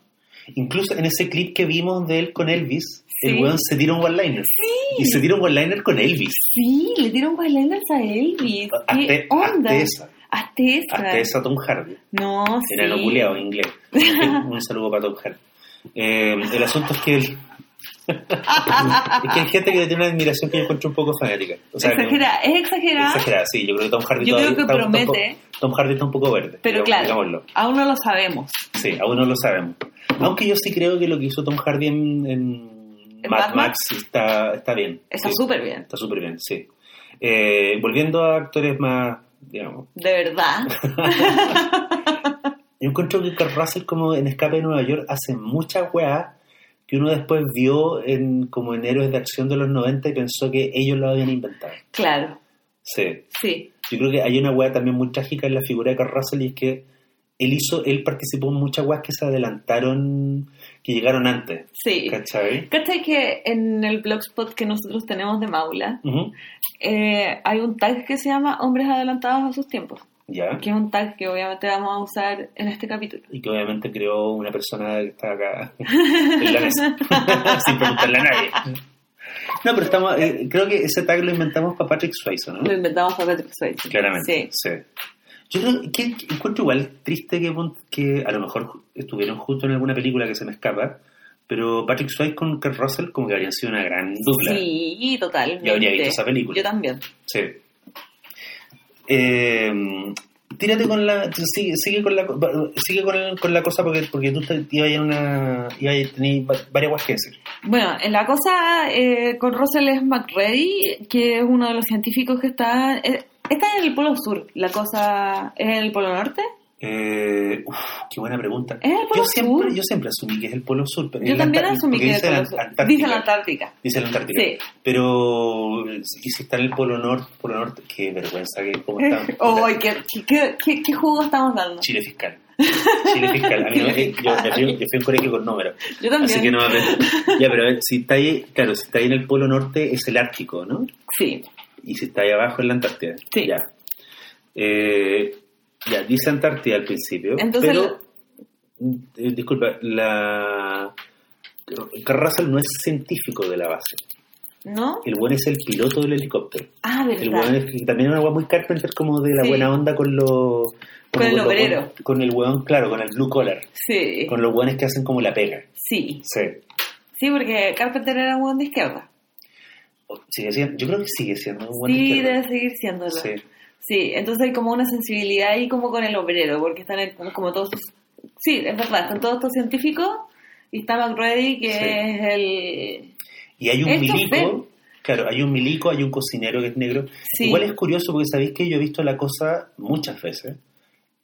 Incluso en ese clip que vimos de él con Elvis, Sí. el weón se tira un one-liner. Sí. Y se tira un one-liner con Elvis. Sí, le dieron one-liners a Elvis. ¿Qué onda? hazte esa. Hasta esa Tom Hardy. No, sí. Era lo en inglés. Un saludo para Tom Hardy. Eh, el asunto es que el- es que hay gente que le tiene una admiración que yo encuentro un poco fanática. O sea, Exagera, es que- exagerada, exagerada, sí. Yo creo que Tom Hardy Yo creo que está un poco- promete. Tom Hardy está un poco verde. pero digamos- claro, digámoslo. aún no lo sabemos. Sí, aún no lo sabemos. Aunque yo sí creo que lo que hizo Tom Hardy en, en ¿En Mad Mad Max está, está bien. Está Sí, súper bien, Está súper bien, sí. Eh, volviendo a actores más, digamos. de verdad. Yo encuentro que Kurt Russell, como en Escape de Nueva York, hace muchas weas que uno después vio en, como en Héroes de Acción de los 90 y pensó que ellos lo habían inventado. claro, Sí. sí. Yo creo que hay una wea también muy trágica en la figura de Russell y es que él hizo, él participó en muchas weas que se adelantaron, que llegaron antes. Sí. ¿Cachai? ¿Cachai que en el blogspot que nosotros tenemos de Maula eh, hay un tag que se llama Hombres Adelantados a sus tiempos? Ya. Que es un tag que obviamente vamos a usar en este capítulo. Y que obviamente creó una persona que está acá en la mesa, sin preguntarle a nadie. No, pero estamos, eh, creo que ese tag lo inventamos para Patrick Swayze, ¿no? Lo inventamos a Patrick Swayze. Claramente. Sí. Yo creo que, que encuentro igual triste que, que a lo mejor estuvieron juntos en alguna película que se me escapa, pero Patrick Swayze con Kurt Russell como que habrían sido una gran dupla. Sí, totalmente. Yo habría visto esa película. Yo también. Sí. Eh, tírate con la. Sigue, sigue con la, sigue con, el- con la cosa porque, porque tú ibas una. Ibas a tener va- varias cosas que decir. Bueno, en la cosa eh, con Russell es McReady, que es uno de los científicos que está... eh, está en el Polo Sur. La cosa es en el Polo Norte. Eh, uf, qué buena pregunta. ¿Es el Polo yo, siempre, yo siempre asumí que es el Polo Sur. Pero Yo también asumí que es el Polo Sur. Antártica. Dice la Antártica. Dice la Antártica. Sí. Pero, y si está en el Polo Norte, Polo Norte, qué vergüenza que cómo está. ¡Ay, qué, qué, qué, qué jugo estamos dando! Chile fiscal. Chile fiscal. A mí no me- yo, fui, yo fui un colegio con números. Yo también. Así que no aprendo. Ya, pero a ver, si está ahí, claro, si está ahí en el Polo Norte es el Ártico, ¿no? Sí, Y si está ahí abajo es la Antártida. Sí. Ya. Eh, ya, dice Antártida al principio. Entonces- pero, eh, disculpa, la. Carrasal no es científico de la base. ¿no? El buen es el piloto del helicóptero. Ah, El buen verdad. es que también es una muy Carpenter como de la Sí. buena onda con los. Con como el obrero. Con, el hueón, claro, con el blue collar. Sí, Con los hueones que hacen como la pega. sí. Sí. Sí, porque Carpenter era un buen de izquierda. Sigue siendo, yo creo que sigue siendo un buen Sí, debe seguir siéndolo. Sí. Sí, entonces hay como una sensibilidad ahí como con el obrero, porque están como, todos estos... Sí, es verdad, están todos estos científicos y está McReady, que Sí. es el... Y hay un El milico, chofer. claro, hay un milico, hay un cocinero que es negro. Sí. Igual es curioso porque sabéis que yo he visto la cosa muchas veces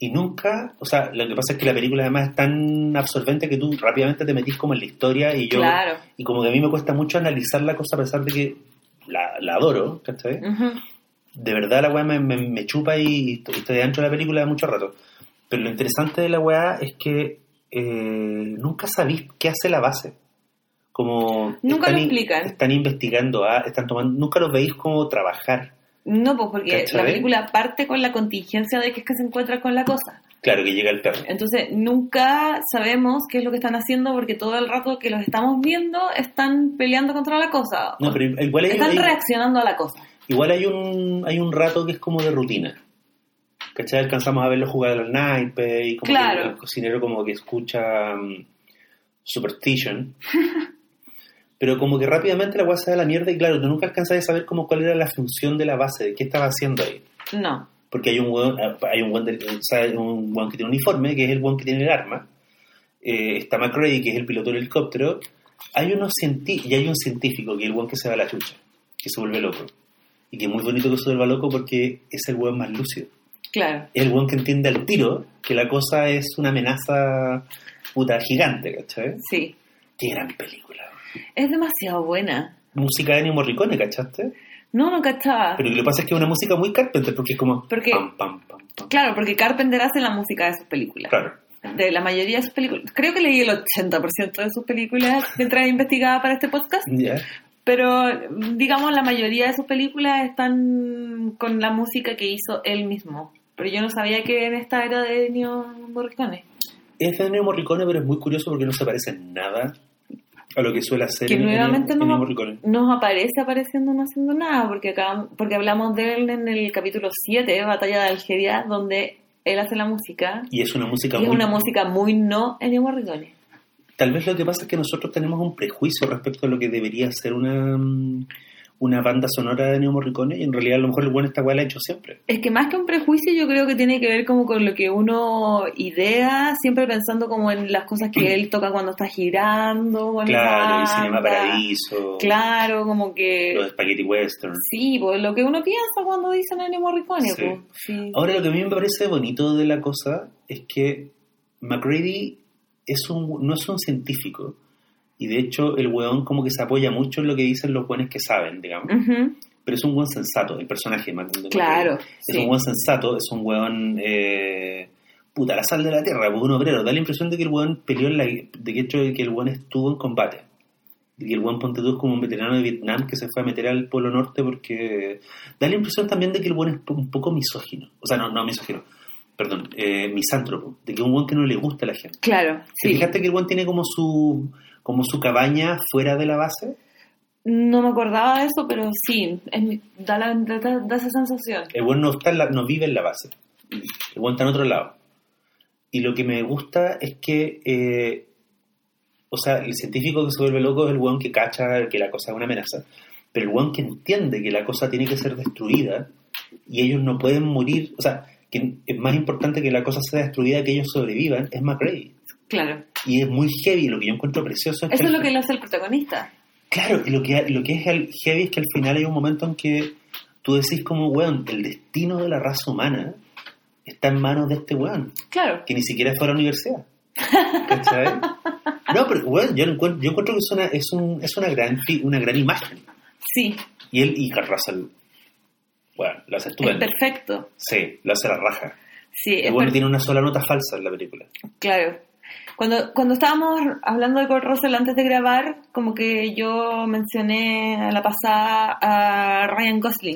y nunca, o sea, lo que pasa es que la película además es tan absorbente que tú rápidamente te metís como en la historia y yo, Claro. y como que a mí me cuesta mucho analizar la cosa a pesar de que la, la adoro, ¿cachai? Ujú. De verdad la weá me, me- me chupa y estoy estoy dentro de la película de mucho rato. Pero lo interesante de la weá es que eh, nunca sabéis qué hace la base. Como Nunca lo in- explican. Están investigando, ah, están tomando, nunca los veis como trabajar. No, pues porque la película parte con la contingencia de que es que se encuentra con la cosa. Claro que llega el perro. Entonces, nunca sabemos qué es lo que están haciendo porque todo el rato que los estamos viendo están peleando contra la cosa. No, pero igual hay, están hay- reaccionando a la cosa. Igual hay un hay un rato que es como de rutina. ¿Cachai? Alcanzamos a verlo jugar al naipe y como Claro. que el cocinero como que escucha mm, Superstition. Pero como que rápidamente la da a la mierda y claro, tú nunca alcanzas a saber como cuál era la función de la base, de qué estaba haciendo ahí. No. Porque hay un weón, hay un weón, del- o sea, un weón que tiene un uniforme, que es el weón que tiene el arma. Eh, está McRae, que es el piloto del helicóptero. Hay unos y hay un científico, que es el weón que se va a la chucha, que se vuelve loco. Y que es muy bonito que se vuelva loco porque es el weón más lúcido. Claro. Es el weón que entiende al tiro que la cosa es una amenaza puta gigante, ¿cachai? Sí. Qué gran película. Es demasiado buena. Música de Ennio Morricone, ¿cachaste? No, no cachaba. Pero lo que pasa es que es una música muy Carpenter, porque es como... Porque- Pam, pam, pam. Claro, porque Carpenter hace la música de sus películas. Claro. De la mayoría de sus películas. Creo que leí el 80% de sus películas mientras investigaba para este podcast. Ya. Pero, digamos, la mayoría de sus películas están con la música que hizo él mismo. Pero yo no sabía que en esta era de Ennio Morricone. Es de Ennio Morricone, pero es muy curioso porque no se parece en nada a lo que suele hacer Que Ennio- nuevamente nos, nos aparece apareciendo no haciendo nada, porque acá, porque hablamos de él en el capítulo 7, Batalla de Algeria, donde él hace la música. Y es una música Y es muy... una música muy no Ennio Morricone. Tal vez lo que pasa es que nosotros tenemos un prejuicio respecto a lo que debería ser una, mm, una banda sonora de Ennio Morricone y en realidad a lo mejor el buen esta weá la ha hecho siempre. Es que más que un prejuicio yo creo que tiene que ver como con lo que uno idea, siempre pensando como en las cosas que él toca cuando está girando. Claro, el Cinema. Paradiso, Claro, como que... los Spaghetti Western. Sí, pues lo que uno piensa cuando dicen Ennio Morricone, Sí. pues. Sí. Ahora lo que a mí me parece bonito de la cosa es que McGrady es un, no es un científico y de hecho el weón como que se apoya mucho en lo que dicen los buenos que saben, digamos. Pero es un buen sensato, el personaje. De Claro. Es sí. un buen sensato, es un weón... Eh, puta, la sal de la tierra, pues, un obrero. Da la impresión de que el weón peleó en la... De que, hecho, de que el weón estuvo en combate. De que el weón Ponte es como un veterano de Vietnam que se fue a meter al Polo Norte porque... Da la impresión también de que el weón es un poco misógino. O sea, no, no misógino. Perdón, eh, misántropo. De que un weón que no le gusta a la gente. Claro, ¿Te sí. fijaste que el weón tiene como su... Como su cabaña fuera de la base. No me acordaba de eso, pero sí, es- da, la, da, da- da esa sensación. El buen no, está en la- no vive en la base. El buen está en otro lado. Y lo que me gusta es que, eh, o sea, el científico que se vuelve loco es el buen que cacha que la cosa es una amenaza. Pero el buen que entiende que la cosa tiene que ser destruida y ellos no pueden morir, o sea, que es más importante que la cosa sea destruida que ellos sobrevivan, es McRae. Claro. Y es muy heavy, lo que yo encuentro precioso es Eso es lo que le hace el protagonista. Claro, y lo que, lo que es el heavy es que al final hay un momento en que tú decís como, weón, el destino de la raza humana está en manos de este weón, Claro. que ni siquiera fue a la universidad. No, pero weón, yo, encuentro, yo encuentro que es una, es un, es una, gran, una gran imagen. Sí, Y él y Russell, bueno, lo hace es estupendo. perfecto. Sí, lo hace la raja. Sí, es El bueno tiene una sola nota falsa en la película. Claro. Cuando, cuando estábamos hablando de Kurt Russell antes de grabar, como que yo mencioné a la pasada a Ryan Gosling.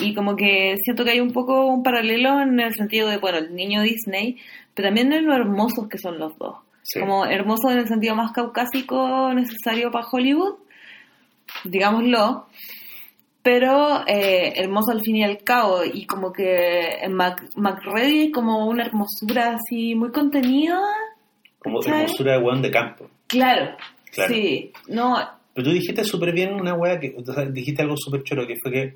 Y como que siento que hay un poco un paralelo en el sentido de, bueno, el niño Disney, pero también en lo hermosos que son los dos. Sí. Como hermosos en el sentido más caucásico necesario para Hollywood, digámoslo, pero eh, hermoso al fin y al cabo. Y como que en Mac, McReady como una hermosura así muy contenida. Como hermosura de weón de campo. Claro, Claro. sí. No, Pero tú dijiste súper bien una wea que, o sea, dijiste algo súper choro que fue que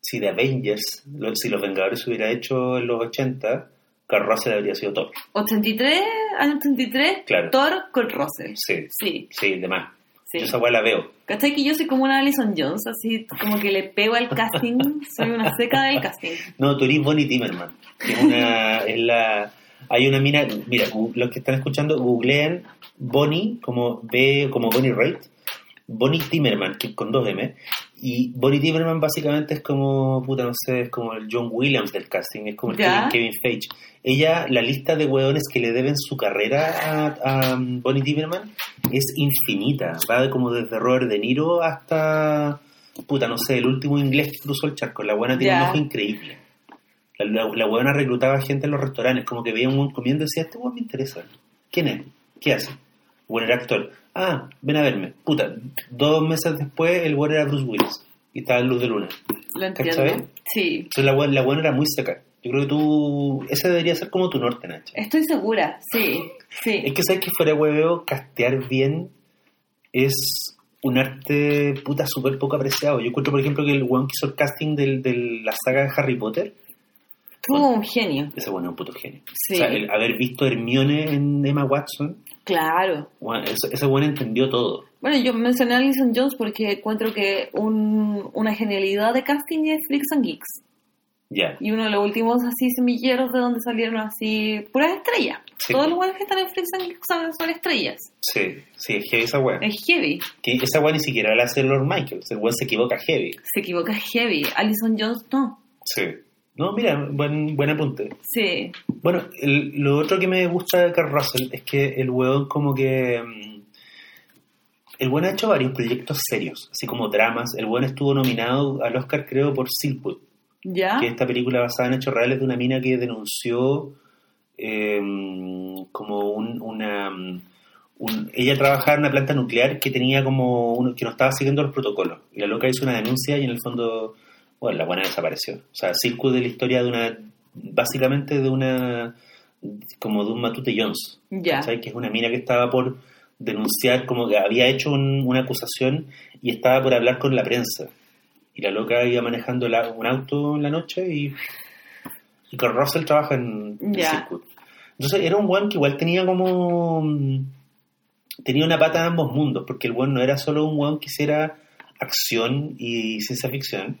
si The Avengers, lo- si los Vengadores se hubiera hecho en los 80, Kurt Russell habría sido Thor. 83, año 83, Claro. Thor Kurt Russell. Sí, Sí, sí, de más. Sí. Yo esa wea la veo. ¿Cachai que yo soy como una Alison Jones? Así como que le pego al casting, soy una seca del casting. No, tú eres Bonnie Timmerman. Que es una, es la, hay una mina, mira, los que están escuchando, googleen Bonnie como B, como Bonnie Raitt, Bonnie Timmerman, que con dos M, y Bonnie Timmerman básicamente es como, puta, no sé, es como el John Williams del casting, es como el. Kevin, Kevin Feige. Ella, la lista de hueones que le deben su carrera a, a Bonnie Timmerman es infinita, va de como desde Robert De Niro hasta, puta, no sé, el último inglés que cruzó el charco, la buena tiene Ya. un ojo increíble. La, la, la huevona reclutaba gente en los restaurantes, como que veía un comiendo y decía, este hueón me interesa. ¿Quién es? ¿Qué hace? Bueno, era actor. Ah, ven a verme. Puta, dos meses después el weón era Bruce Willis y estaba en Luz de Luna. Lo entiendo. ¿Cachai? Sí, Entonces la buena, la buena era muy seca. Yo creo que tú, ese debería ser como tu norte, Nacha. estoy segura, sí, sí. Es que sabes que fuera hueveo, castear bien es un arte puta súper poco apreciado. Yo encuentro, por ejemplo, que el weón que hizo el casting del- de la saga de Harry Potter, Tuvo un genio, ese weón es un puto genio. Sí. O sea, el haber visto Hermione en Emma Watson, claro. weón, ese, weón entendió todo. Bueno, yo mencioné a Alison Jones porque encuentro que un- una genialidad de casting es Freaks and Geeks. Ya. Y uno de los últimos así semilleros de donde salieron así puras estrellas. Sí. Todos los buenos que están en Freaks and Geeks son, son estrellas. Sí, sí, es heavy esa weón. Es heavy. Que esa weón ni siquiera la hace Lord Michaels. El weón se equivoca heavy. Se equivoca heavy. Alison Jones no. Sí. No, mira, buen, buen apunte. Sí. Bueno, el- lo otro que me gusta de Carl Russell es que el weón como que... mm, el buen ha hecho varios proyectos serios, así como dramas. El buen estuvo nominado al Oscar, creo, por Silkwood, ¿Ya? que es esta película basada en hechos reales de una mina que denunció eh, como un- una... un- ella trabajaba en una planta nuclear que tenía como uno, que no estaba siguiendo los protocolos. Y la loca hizo una denuncia y en el fondo, bueno, la buena desapareció. O sea, Silkwood es la historia de una, básicamente de una, como de un Matute Jones. Ya. ¿cachai? Que es una mina que estaba por denunciar, como que había hecho un- una acusación y estaba por hablar con la prensa. Y la loca iba manejando la- un auto en la noche y, y con Russell trabaja en, en Ya. Silkwood. Entonces era un buen que igual tenía como... Tenía una pata en ambos mundos, porque el buen no era solo un buen que hiciera acción y ciencia ficción,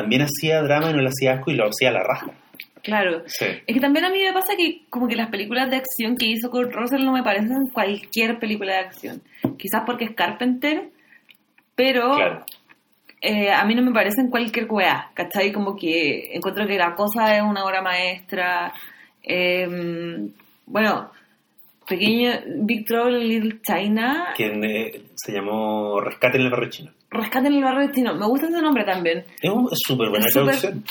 también hacía drama y no le hacía asco y lo hacía a la raja. Claro. Sí. Es que también a mí me pasa que como que las películas de acción que hizo Kurt Russell no me parecen cualquier película de acción. Quizás porque es Carpenter, pero Claro. eh, a mí no me parecen cualquier weá, ¿cachai? Como que encuentro que la cosa es una obra maestra. eh, bueno, pequeño Big Trouble Little China, Que eh, se llamó Rescate en el barrio chino. Rescate en el barrio destino. Me gusta ese nombre también. Es es súper buena Es traducción.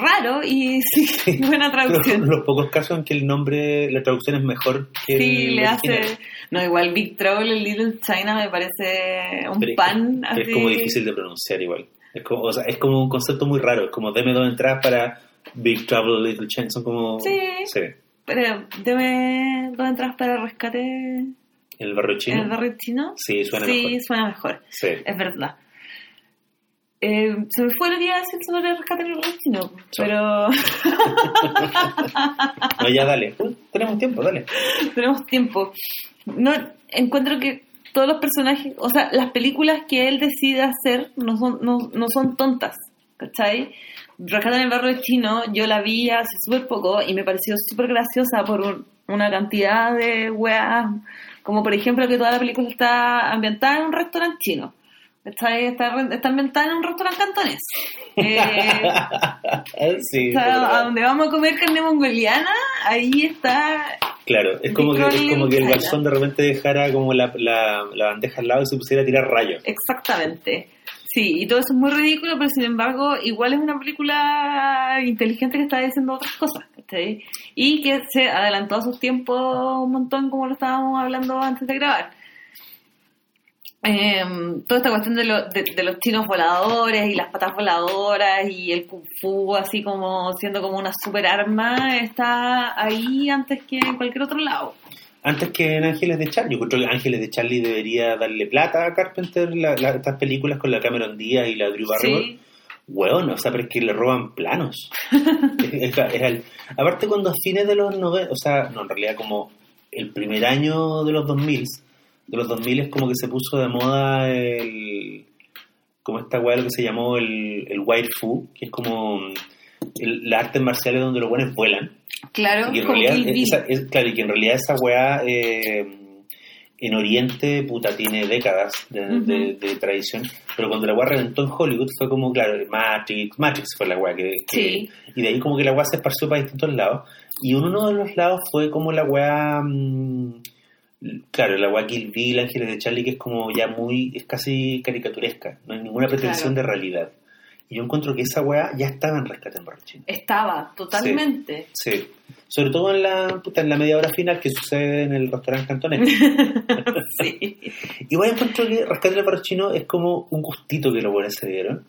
Raro y sí, buena traducción. Los, los pocos casos en que el nombre, la traducción es mejor que Sí, el le original. hace... No, igual Big Trouble in Little China me parece un Pero es- pan pero así. es como difícil de pronunciar igual. Es como, o sea, es como un concepto muy raro. Es como deme dos entradas para Big Trouble Little China. Son como... Sí. Pero deme dos entradas para rescate en El barrio chino. el barrio chino. Sí, suena sí, mejor. suena mejor. Sí. Es verdad. Eh, se me fue lo que iba a decir sobre rescate en el barrio chino, pero No, ya dale. Uh, tenemos tiempo, dale. tenemos tiempo. No encuentro que todos los personajes, o sea, las películas que él decide hacer no son, no, no son tontas, ¿cachai? Rescate en el barrio chino, yo la vi hace súper poco y me pareció súper graciosa por un- una cantidad de weas, como por ejemplo que toda la película está ambientada en un restaurante chino. Está, está, está ambientada en un restaurante cantonés. Eh, sí, a donde vamos a comer carne mongoliana, ahí está Claro, es como, que, es como que el garzón de repente dejara como la, la, la bandeja al lado y se pusiera a tirar rayos. Exactamente. Sí, y todo eso es muy ridículo, pero sin embargo, igual es una película inteligente que está diciendo otras cosas, ¿cachai? Y que se adelantó a sus tiempos un montón, como lo estábamos hablando antes de grabar. Em, toda esta cuestión de, lo- de, de los chinos voladores y las patas voladoras y el kung fu así como siendo como una super arma está ahí antes que en cualquier otro lado. Antes que en Ángeles de Charlie, yo creo que Ángeles de Charlie debería darle plata a Carpenter, la- la- estas películas con la Cameron Díaz y la Drew Barrymore. Sí, Weón, o sea, pero es que le roban planos. Es- es- es el- aparte cuando a fines de los 90, o sea, no, en realidad como el primer año de los 2000, de los 2000 es como que se puso de moda el, como esta weá lo que se llamó el, el White Fu, que es como el, las artes marciales donde los buenos vuelan. claro, Y en realidad, esa- es, claro, y que en realidad esa weá eh, en Oriente, puta, tiene décadas de, Ujú. de- de tradición, pero cuando la weá reventó en Hollywood fue como, claro, Matrix, Matrix fue la weá que, que- Sí. y de ahí como que la weá se esparció para distintos lados, y uno de los lados fue como la weá, mm, claro, la weá Kill Bill, Ángeles de Charlie, que es como ya muy, es casi caricaturesca, no hay ninguna pretensión Claro. de realidad. Y yo encuentro que esa weá ya estaba en Rescate en Barrio Chino. Estaba, totalmente. Sí, sobre todo en la, puta, en la media hora final que sucede en el restaurante cantonés. sí. Igual encuentro que Rescate Barrio Chino es como un gustito que los buenos se dieron.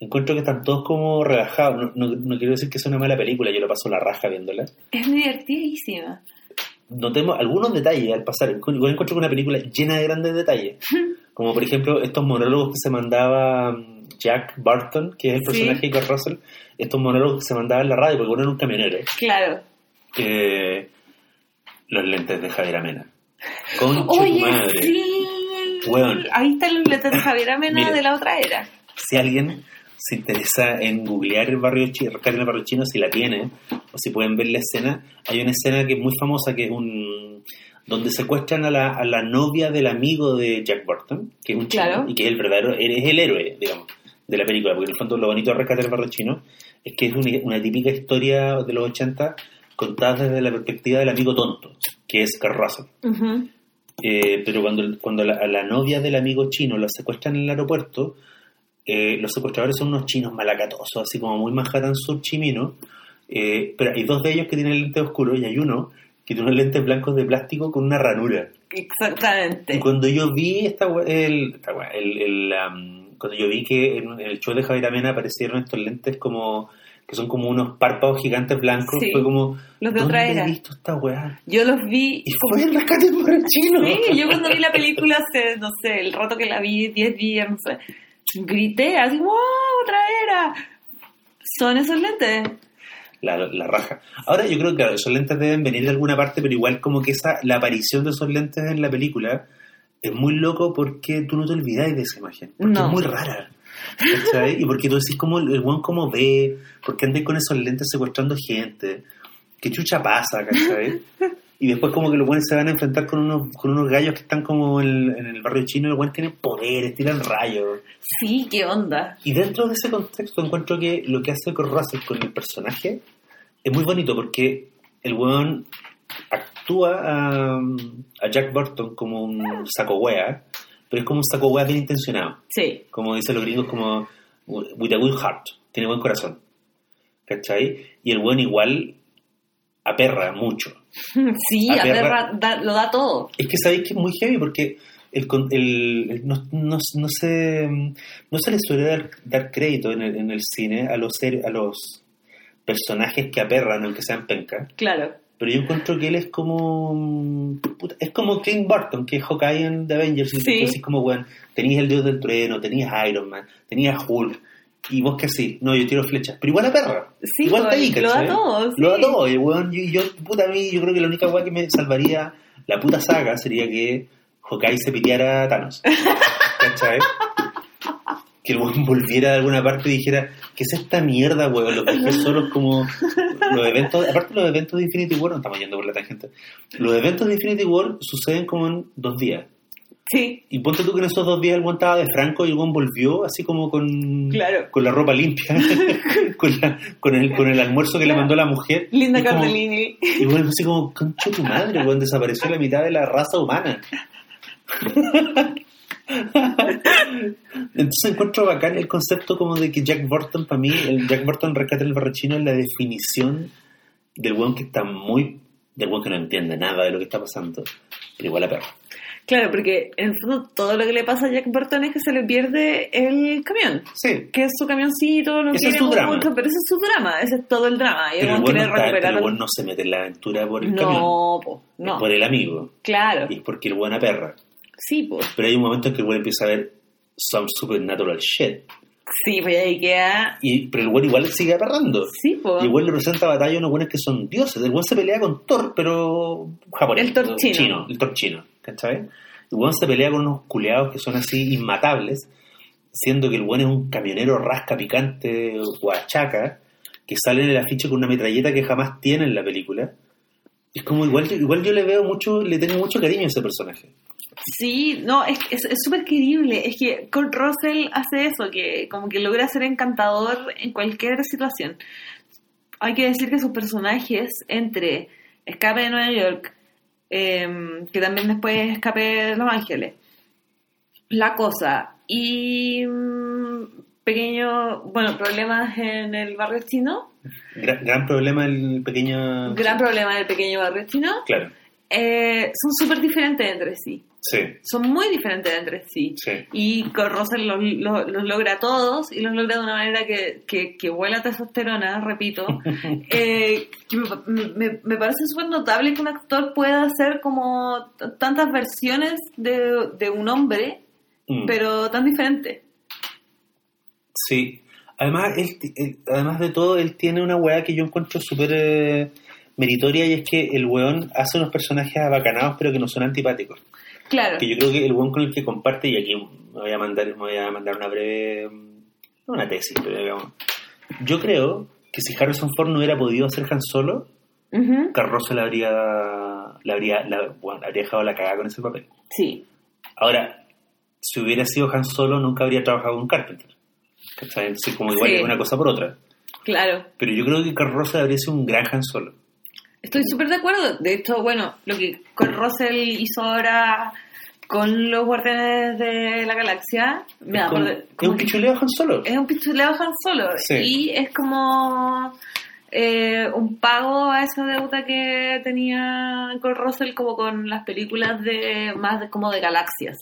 Encuentro que están todos como rebajados. No, no, no quiero decir que sea una mala película, yo lo paso la raja viéndola. Es divertidísima. Notemos algunos detalles al pasar. Igual encuentro que una película llena de grandes detalles. Como por ejemplo estos monólogos que se mandaba Jack Barton, que es el personaje de Kurt Russell. Estos monólogos que se mandaba en la radio, porque uno era un camionero. Claro. eh, los lentes de Javier Amena. Concha tu Oye, madre. sí. Weón. Ahí está el letra de Javier Amena Mira. de la otra era. Si alguien se interesa en googlear el barrio chino, el barrio chino, si la tiene, o si pueden ver la escena, hay una escena que es muy famosa, que es un donde secuestran a la, a la novia del amigo de Jack Burton, que es un chino, y que es el verdadero, es el héroe, digamos, de la película, porque en el fondo lo bonito de Rescate en el barrio chino es que es una, una típica historia de los 80 contada desde la perspectiva del amigo tonto, que es Kurt Russell. Ujú. Eh, pero cuando, cuando la, a la novia del amigo chino la secuestran en el aeropuerto, eh, los secuestradores son unos chinos malacatosos, así como muy Manhattan Sur chimino. Eh, pero hay dos de ellos que tienen lentes oscuros y hay uno que tiene unos lentes blancos de plástico con una ranura. Exactamente. Y cuando yo vi esta el, esta el, el, um, cuando yo vi que en, el show de Javier Amena aparecieron estos lentes como que son como unos párpados gigantes blancos, Sí. fue como Los de otra ¿dónde era. he visto esta weá? Yo los vi Y fue el rescate por el chino. Sí, yo cuando vi la película hace, no sé, el rato que la vi, 10 días, no sé, grité así, ¡wow! ¡Otra era! Son esos lentes. La, la raja. Ahora yo creo que esos lentes deben venir de alguna parte, pero igual como que esa la aparición de esos lentes en la película es muy loco porque tú no te olvidáis de esa imagen. Porque No. es muy rara. ¿cachai? Y porque tú decís como el buen como ve, porque andáis con esos lentes secuestrando gente, qué chucha pasa, ¿cachai? Y después como que los buenos se van a enfrentar con unos, con unos gallos que están como en, en el barrio chino, y los buenos tienen poderes, tiran rayos. Sí, qué onda. Y dentro de ese contexto encuentro que lo que hace Russell con el personaje es muy bonito porque el weón actúa a, a Jack Burton como un saco wea, pero es como un saco wea bien intencionado. Sí, Como dicen los gringos, como with a good heart, tiene buen corazón. ¿Cachai? Y el weón igual aperra mucho. sí, A a perra- perra da- lo da todo. Es que sabéis que es muy heavy porque el, con- el, el- no, no, no se, no se le suele dar, dar crédito en el, en el cine a los, a los personajes que aperran, aunque sean penca. Claro. Pero yo encuentro que él es como. puta, es como Clint Barton, que es Hawkeye en The Avengers. Y Sí. así como, bueno, tenías el Dios del Trueno, tenías Iron Man, tenías Hulk. Y vos que así, no, yo tiro flechas. Pero igual aperra. Sí, igual está ahí, lo da todo, Lo da todo. Y weón, yo, yo, puta, a mí, yo creo que la única weá que me salvaría la puta saga sería que Hawkeye se piteara a Thanos. ¿Cachai? Que el weón volviera de alguna parte y dijera, ¿qué es esta mierda, weón? Los viajes solos como los eventos, aparte los eventos de Infinity War, no estamos yendo por la tangente, los eventos de Infinity War suceden como en dos días. Sí, Y ponte tú que en esos dos días el weón estaba de franco y el weón volvió así como con, Claro. con la ropa limpia, con, la- con, el, con el almuerzo que le mandó la mujer. Linda Y como- Cardellini. y bueno, así como, concha tu madre, weón, desapareció la mitad de la raza humana. Entonces encuentro bacán el concepto como de que Jack Burton, para mí, el Jack Burton rescate el barrechino es la definición del weón que está muy, del weón que no entiende nada de lo que está pasando, pero igual a perro. Claro, porque en fondo todo lo que le pasa a Jack Burton es que se le pierde el camión. Sí, Que es su camioncito, lo quiere mucho, pero ese es su drama, ese es todo el drama. Y el pero el weón weón no, quiere está- pero el weón no se mete en la aventura por el camión, No, po, es no. por el amigo, Claro, y es porque el weón aperra. Sí, pues. Pero hay un momento en que el weón empieza a ver some supernatural shit. Sí, pues ahí queda. Y, pero el weón igual sigue aperrando. Sí, pues. Y el weón le presenta batalla a unos buenos que son dioses. El weón se pelea con Thor, pero japonés. El Thor chino. El Thor chino, ¿cachai? El weón se pelea con unos culeados que son así inmatables, siendo que el weón es un camionero rasca picante, guachaca, que sale en el afiche con una metralleta que jamás tiene en la película. Es como igual, igual yo le veo mucho, le tengo mucho cariño a ese personaje. Sí, no, es es es súper querible. Es que Kurt Russell hace eso, que como que logra ser encantador en cualquier situación. Hay que decir que sus personajes, entre Escape de Nueva York, em, que también después es Escape de Los Ángeles, La Cosa y mm, pequeño, bueno, problemas en el barrio chino, Gran, gran problema el pequeño... gran problema en el pequeño barrio chino, Claro, eh, son súper diferentes entre sí. sí, Son muy diferentes entre sí. sí. Y Russell los, los- los logra a todos y los logra de una manera que, que, que huele a testosterona, repito. Eh, me, me- me parece súper notable que un actor pueda hacer como tantas versiones de, de un hombre, Mm. pero tan diferentes. Sí. Además, él, él- además de todo, él tiene una weá que yo encuentro súper eh, meritoria y es que el weón hace unos personajes abacanados pero que no son antipáticos. Claro. Que yo creo que el weón con el que comparte, y aquí me voy a mandar, me voy a mandar una breve, no una tesis, pero digamos, yo creo que si Harrison Ford no hubiera podido hacer Han Solo. Carroza le habría, le habría, la- bueno, habría dejado la cagada con ese papel. Sí. Ahora, si hubiera sido Han Solo, nunca habría trabajado con Carpenter. ¿Cachai? Entonces, como igual Sí. una cosa por otra. Claro. Pero yo creo que Russell habría sido un gran Han Solo. Estoy súper de acuerdo. De hecho, bueno, lo que Russell hizo ahora con los Guardianes de la Galaxia, como- acordé- es un pichuleo Han Solo. es un pichuleo Han Solo. Sí. Y es como eh, un pago a esa deuda que tenía con Russell como con las películas de más de, como de galaxias.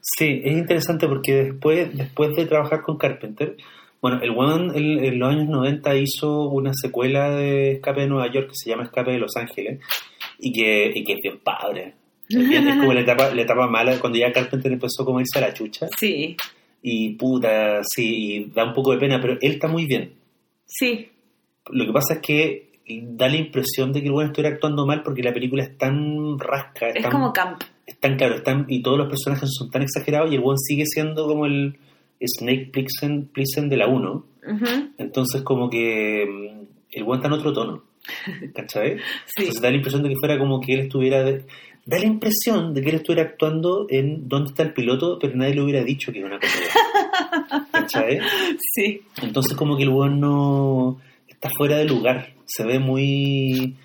Sí, es interesante porque después, después de trabajar con Carpenter, bueno, el One en, en los años 90 hizo una secuela de Escape de Nueva York que se llama Escape de Los Ángeles y que, y que es bien padre. Es, bien- es como la etapa, la etapa mala cuando ya Carpenter empezó como a irse a la chucha Sí, y puta, sí, y da un poco de pena, pero él está muy bien. sí, Lo que pasa es que da la impresión de que el bueno estuviera actuando mal porque la película es tan rasca, es, es tan, como camp. es tan claro, es tan- y todos los personajes son tan exagerados y el buen sigue siendo como el Snake Plissken, Plissken de la 1. Ujú, Entonces como que mm, el buen está en otro tono. ¿Cachai? Sí, Entonces da la impresión de que fuera como que él estuviera... de- da la impresión de que él estuviera actuando en ¿Dónde está el piloto? Pero nadie le hubiera dicho que era una comedia. ¿Cachai? sí. Entonces como que el weón no está fuera de lugar, se ve muy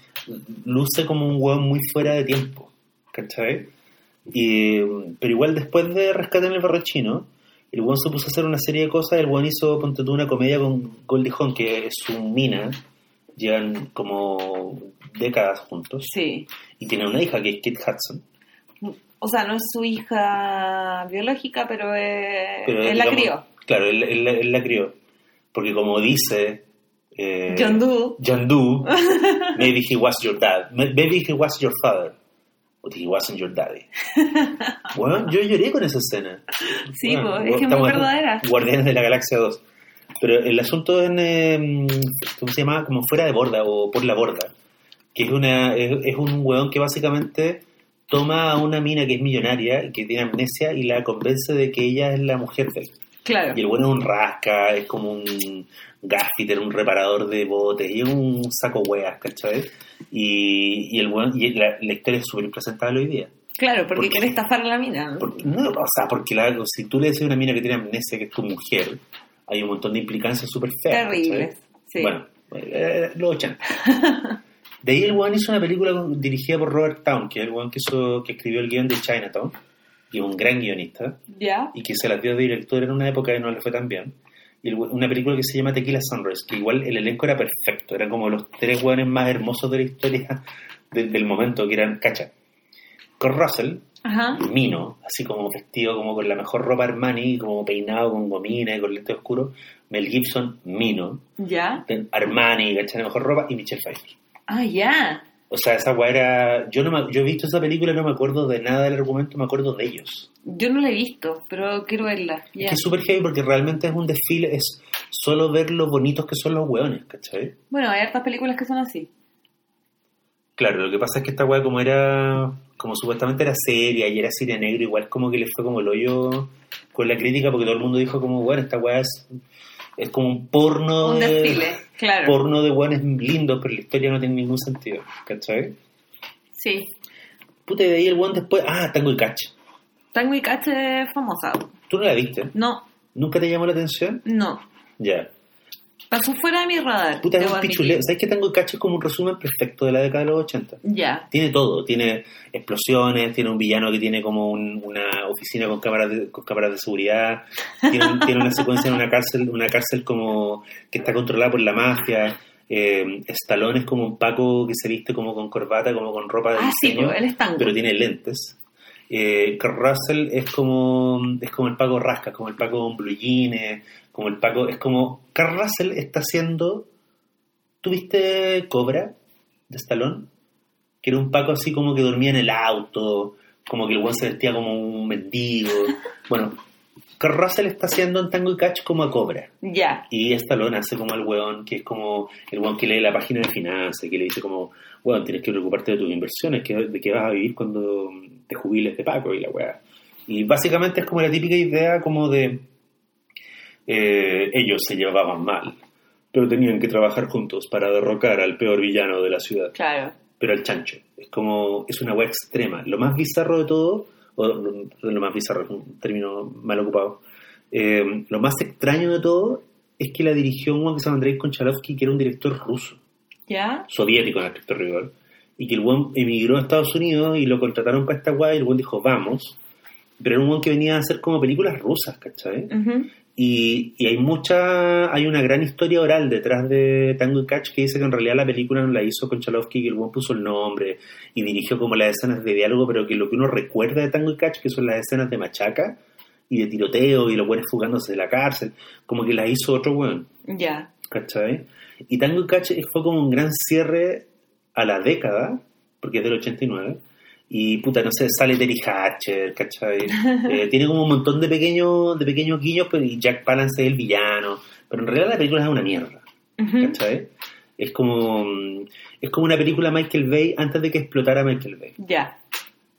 luce como un weón muy fuera de tiempo, ¿cachai? Y, pero igual después de Rescate en el Barrachino, el weón se puso a hacer una serie de cosas, el weón hizo ponte una comedia con Goldie Hawn, que es su mina, llevan como décadas juntos, Sí. y tiene una hija que es Kate Hudson. O sea, no es su hija biológica, pero, es- Pero, él la digamos, crió. Claro, él, él- él la crió. Porque como dice... eh, John Doe. John Doe, maybe he was your dad, maybe he was your father, but he wasn't your daddy. Bueno, yo lloré con esa escena. Sí, Bueno, po, es que es muy verdadera. Guardianes de la Galaxia 2. Pero el asunto en, eh, ¿cómo se llama? Como fuera de borda o por la borda. Que es, una, es, es un weón que básicamente toma a una mina que es millonaria y que tiene amnesia y la convence de que ella es la mujer de él. Claro. Y el bueno es un rasca, es como un gaffiter, un reparador de botes, y es un saco weas, ¿cachai? Y, y el bueno, y la, la historia es súper impresentable hoy día. Claro, porque ¿Por qué? quiere estafar a la mina. ¿no? Porque, no, o sea, porque la- si tú le decís a una mina que tiene amnesia que es tu mujer, hay un montón de implicancias súper feas. Terribles. Sí. Bueno, eh, los 80. De ahí el one hizo una película con- dirigida por Robert Town, que es el one que, hizo, que escribió el guion de Chinatown, y un gran guionista y que se las dio de director en una época que no le fue tan bien. Y una película que se llama Tequila Sunrise, que igual el elenco era perfecto, eran como los tres hueones más hermosos de la historia de- del momento, que eran, cacha, Kurt Russell, Ajá. Mino, así como vestido como con la mejor ropa Armani, como peinado con gomina y con lentes oscuros, Mel Gibson, Mino, ¿Ya? Armani, ¿cachai? La mejor ropa, y Michelle Pfeiffer. Ah, ya. O sea, esa weá era... Yo, no me- yo he visto esa película y no me acuerdo de nada del argumento, me acuerdo de ellos. Yo no la he visto, pero quiero verla. Es que es súper heavy porque realmente es un desfile, es solo ver lo bonitos que son los hueones, ¿cachai? Bueno, hay hartas películas que son así. Claro, lo que pasa es que esta weá como era, como supuestamente era seria y era cine negro, igual como que le fue como el hoyo con la crítica porque todo el mundo dijo como, bueno, esta weá es, es como un porno Un de, desfile, claro. porno de hueones lindos, pero la historia no tiene ningún sentido, ¿cachai? Sí. Puta, y de ahí el weón después, ah, Tango y Catch. Tango y Cache es famosa. ¿Tú no la viste? No, ¿Nunca te llamó la atención? no. Ya. Pasó fuera de mi radar. Puta, es un pichuleo. ¿Sabes que Tango y Catch es como un resumen perfecto de la década de los 80? Ya. Tiene todo, tiene explosiones, tiene un villano que tiene como un- una oficina con cámaras de, con cámaras de seguridad, tiene, un- tiene una secuencia en una cárcel, una cárcel como que está controlada por la mafia, eh, Stallone es como un Paco que se viste como con corbata, como con ropa de Ah, sí, diseño, pues, él es tango. pero tiene lentes. Eh, Russell es como es como el Paco Rasca, como el Paco con blue jeans, como el Paco, es como Kurt Russell está haciendo ¿Tuviste Cobra de Stallone? Que era un Paco así como que dormía en el auto, como que el weón se vestía como un mendigo. Bueno, Kurt Russell está haciendo en Tango y Catch como a Cobra. Ya. Y Stallone hace como el weón, que es como el weón que lee la página de finanzas, que le dice como, weón, tienes que preocuparte de tus inversiones, que, de qué vas a vivir cuando te jubiles de Paco y la weá. Y básicamente es como la típica idea como de eh, ellos se llevaban mal, pero tenían que trabajar juntos para derrocar al peor villano de la ciudad, Claro. pero al chancho. Es como, es una weá extrema. Lo más bizarro de todo, o lo, más bizarro es un término mal ocupado, eh, lo más extraño de todo es que la dirigió un weón que se llama Andrei Konchalovsky, que era un director ruso, ¿Ya? soviético en aspecto rigor, y que el buen emigró a Estados Unidos y lo contrataron para esta weá y el buen dijo, vamos. Pero era un buen que venía a hacer como películas rusas, ¿cachai? Ujú. Y, y hay mucha, hay una gran historia oral detrás de Tango y Catch que dice que en realidad la película no la hizo Konchalovsky, que el buen puso el nombre y dirigió como las escenas de diálogo, pero que lo que uno recuerda de Tango y Catch, que son las escenas de machaca y de tiroteo y los buenos fugándose de la cárcel, como que las hizo otro weón, Ya. ¿cachai? Y Tango y Catch fue como un gran cierre a la década, porque es del 89, y puta, no sé, sale Terry Hatcher, ¿cachai? Eh, tiene como un montón de pequeños, de pequeños guiños, pero y Jack Palance es el villano, pero en realidad la película es una mierda. ¿cachai? Es como, es como una película Michael Bay antes de que explotara Michael Bay. Ya.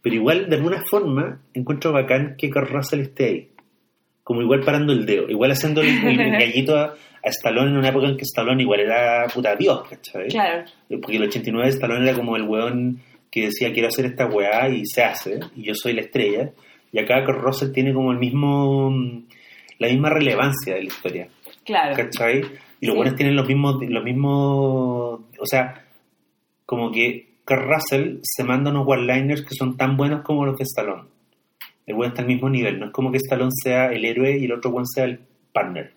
Pero igual, de alguna forma, encuentro bacán que Kurt Russell esté ahí. Como igual parando el dedo, igual haciendo el, el- el gallito a, a Stallone en una época en que Stallone igual era puta Dios, ¿cachai? Claro. Porque el 89 Stallone era como el weón que decía quiero hacer esta weá y se hace, y yo soy la estrella. Y acá Russell tiene como el mismo, la misma relevancia de la historia, Claro. ¿cachai? Y los Sí. buenos tienen los mismos, los mismos, o sea, como que Kurt Russell se manda unos one-liners que son tan buenos como los de Stallone. El weón está al mismo nivel, no es como que Stallone sea el héroe y el otro weón sea el partner.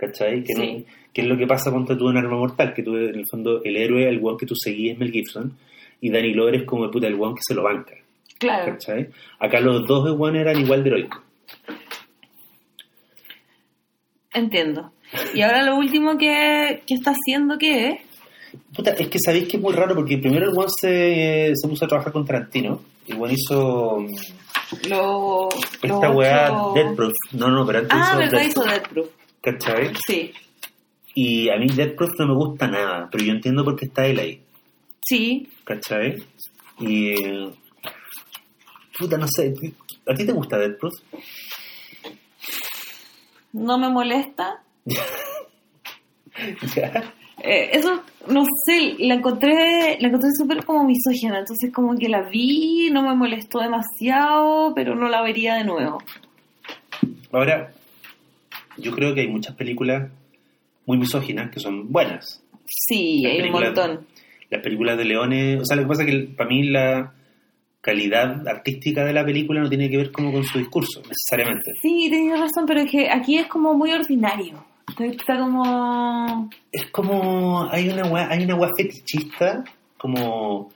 ¿Cachai? Que, no- Sí. que es lo que pasa cuando tú en Arma Mortal, que tú en el fondo el héroe, el weón que tú seguís es Mel Gibson, y Danny Glover es como el puta el weón que se lo banca. Claro. ¿Cachai? Acá los dos weones eran igual de heroicos. Entiendo. Y ahora lo último que, que está haciendo, ¿qué es? Puta, es que sabéis que es muy raro porque primero el weón se, se puso a trabajar con Tarantino. El weón hizo Lo, esta lo weá otro- Dead Proof. No, no, pero antes Ah, hizo. Death Hizo Proof, Death Proof. ¿Cachai? Sí. Y a mí Dead Proof no me gusta nada, pero yo entiendo por qué está él ahí. Sí. ¿Cachai? Y. Puta, no sé. ¿A ti te gusta Dead Proof? No me molesta. Ya. Eh, eso, no sé, la encontré, la encontré súper como misógina, entonces como que la vi, no me molestó demasiado, pero no la vería de nuevo. Ahora, yo creo que hay muchas películas muy misóginas que son buenas. Sí, Las hay un montón. Las películas de Leones, o sea, lo que pasa es que para mí la calidad artística de la película no tiene que ver como con su discurso, necesariamente. Sí, tenías razón, pero es que aquí es como muy ordinario. Está como... Es como, hay una hay una fetichista, como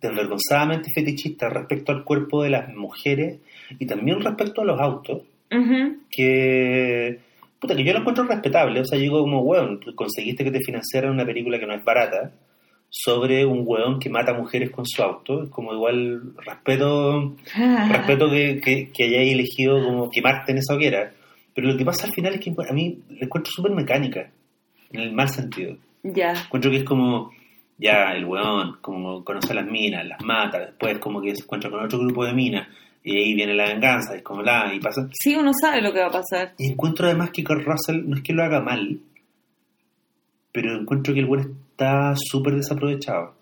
desvergonzadamente fetichista respecto al cuerpo de las mujeres y también respecto a los autos, Ujú, que puta que yo lo encuentro respetable, o sea, yo digo como weón, conseguiste que te financiaran una película que no es barata sobre un weón que mata mujeres con su auto, es como igual respeto respeto que, que, que hayáis elegido como quemarte en esa hoguera, pero lo que pasa al final es que a mí la encuentro súper mecánica, en el mal sentido. Ya. Encuentro que es como, ya, el weón, como conoce a las minas, las mata, después como que se encuentra con otro grupo de minas, y ahí viene la venganza, es como la, y pasa. Sí, uno sabe lo que va a pasar. Y encuentro además que Kurt Russell no es que lo haga mal, pero encuentro que el weón está súper desaprovechado.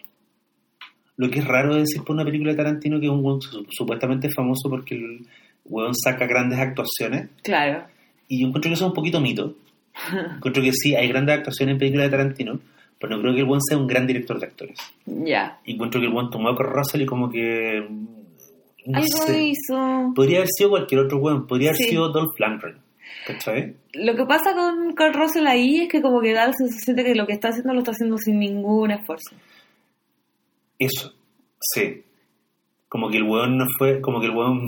Lo que es raro de decir por una película de Tarantino que es un su- supuestamente famoso porque el weón saca grandes actuaciones, Claro. y yo encuentro que eso es un poquito mito. Encuentro que sí, hay grandes actuaciones en películas de Tarantino, pero no creo que el weón sea un gran director de actores. Ya. Y encuentro que el weón tomó a Russell y como que... No Algo sé. hizo. Podría haber sido cualquier otro weón, podría haber sido Dolph Lundgren. ¿Cachai? Lo que pasa con Kurt Russell ahí es que como que da la sensación de que lo que está haciendo lo está haciendo sin ningún esfuerzo. Eso, sí. Como que el weón no fue, como que el weón...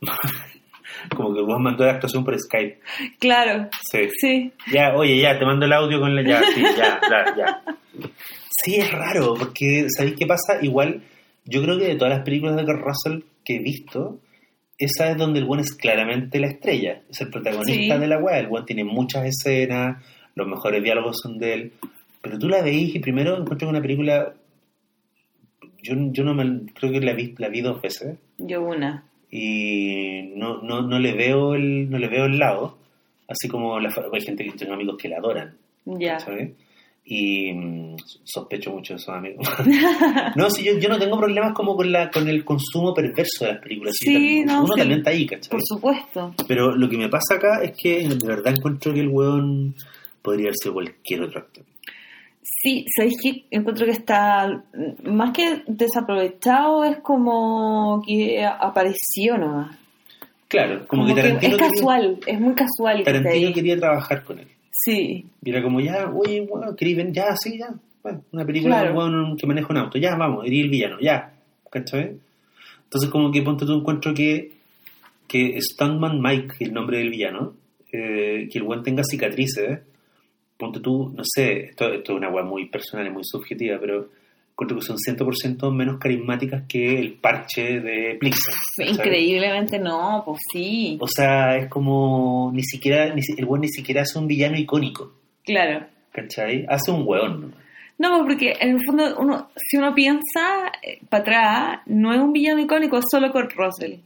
como que el weón mandó la actuación por Skype. Claro. Sí. Sí. Ya, oye, ya, te mando el audio con la... Ya, sí, ya, ya, ya. Sí, es raro, porque ¿sabéis qué pasa? Igual, yo creo que de todas las películas de Kurt Russell que he visto, esa es donde el buen es claramente la estrella, es el protagonista Sí. de la weá, el buen tiene muchas escenas, los mejores diálogos son de él, pero tú la veís y primero encuentro una película, yo, yo no me, creo que la vi, la vi dos veces Yo una. y no, no, no le veo el, no le veo el lado, así como la, hay gente que tengo amigos que la adoran, Ya. ¿sabes? Y mm, sospecho mucho de esos amigos. no, sí, yo, yo no tengo problemas como con la con el consumo perverso de las películas. Sí, no, Uno sí. también está ahí, ¿cachai? Por supuesto. Pero lo que me pasa acá es que de verdad encuentro que el weón podría haber sido cualquier otro actor. Sí, sabéis que encuentro que está más que desaprovechado, es como que apareció nomás. Claro, como, Como que que Tarantino, es quería, casual, es muy casual. que Tarantino ahí. quería trabajar con él. Sí, Y era como, ya, oye, bueno, ¿queréis ven? Ya, sí, ya. Bueno, una película Claro. de un weón que maneja un auto. Ya, vamos, iría el villano, ya. ¿Cachai? Entonces, como que ponte tú encuentro que, que Stuntman Mike, el nombre del villano, eh, que el weón tenga cicatrices, ponte tú, no sé, esto, esto es una weá muy personal y muy subjetiva, pero encuentro que son 100% menos carismáticas que el parche de Plixen. increíblemente no, pues sí, O sea, es como, ni siquiera, ni, el weón ni siquiera hace un villano icónico. claro. ¿Cachai? Hace un weón. No, porque en el fondo, uno, si uno piensa para atrás, no es un villano icónico, es solo Kurt Russell.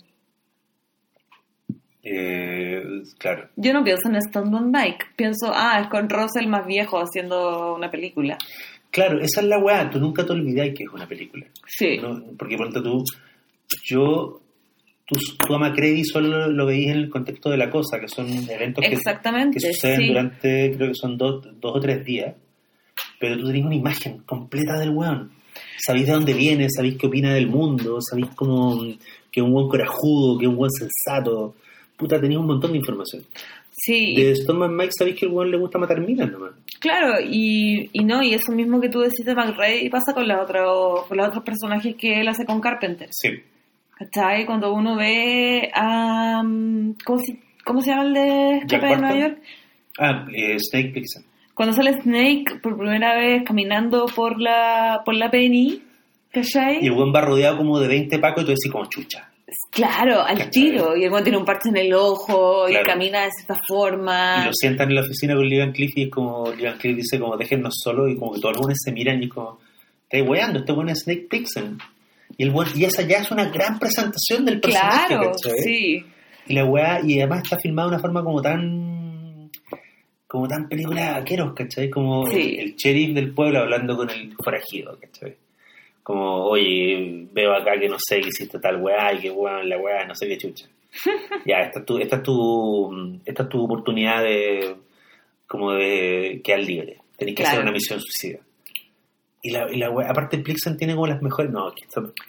Eh, claro. Yo no pienso en Stuntman Mike, pienso, ah, es Kurt Russell más viejo haciendo una película. Claro, esa es la weá. Tú nunca te olvidáis que es una película. Sí, ¿no? Porque ponte tú, yo, tú, tú a Macready solo lo veís en el contexto de la cosa, que son eventos que, exactamente, que suceden sí. durante, creo que son dos, dos o tres días, pero tú tenés una imagen completa del weón. Sabéis de dónde viene, sabéis qué opina del mundo, sabéis como que es un buen corajudo, que es un buen sensato. Puta, tenéis un montón de información. Sí, De Stoneman Mike sabéis que el weón le gusta matar minas nomás. Claro, y, y no, y eso mismo que tú decís de McRae pasa con, la otra, con los otros personajes que él hace con Carpenter. Sí. ¿Cachai? Cuando uno ve a... mm, ¿Cómo se, cómo se llama el de Escape de Nueva. York? Ah, eh, Snake Plissken. Cuando sale Snake por primera vez caminando por la, por la Penny, ¿cachai? Y el weón va rodeado como de 20 pacos y tú decís como chucha. Claro, al tiro. Y el tiene un parche en el ojo y camina de cierta forma. Y lo sientan en la oficina con Liam Cliff y es como, Liam Cliff dice como déjennos solos y como que todos los buenos se miran y como, estáis weando, este weón es Snake Plissken. Y el weón, y esa ya es una gran presentación del personaje, Claro, sí. Y la weá, y además está filmado de una forma como tan como tan película vaqueros, ¿cachai? Como Sí. el, el sheriff del pueblo hablando con el forajido, ¿cachai? Como, oye, veo acá que no sé que hiciste tal weá y que weón la weá, no sé qué chucha. ya, esta es tu, esta es tu, esta es tu oportunidad de como de quedar libre. Tenés que Claro. hacer una misión suicida. Y la, y la weá, aparte Plixen tiene como las mejores, no, que,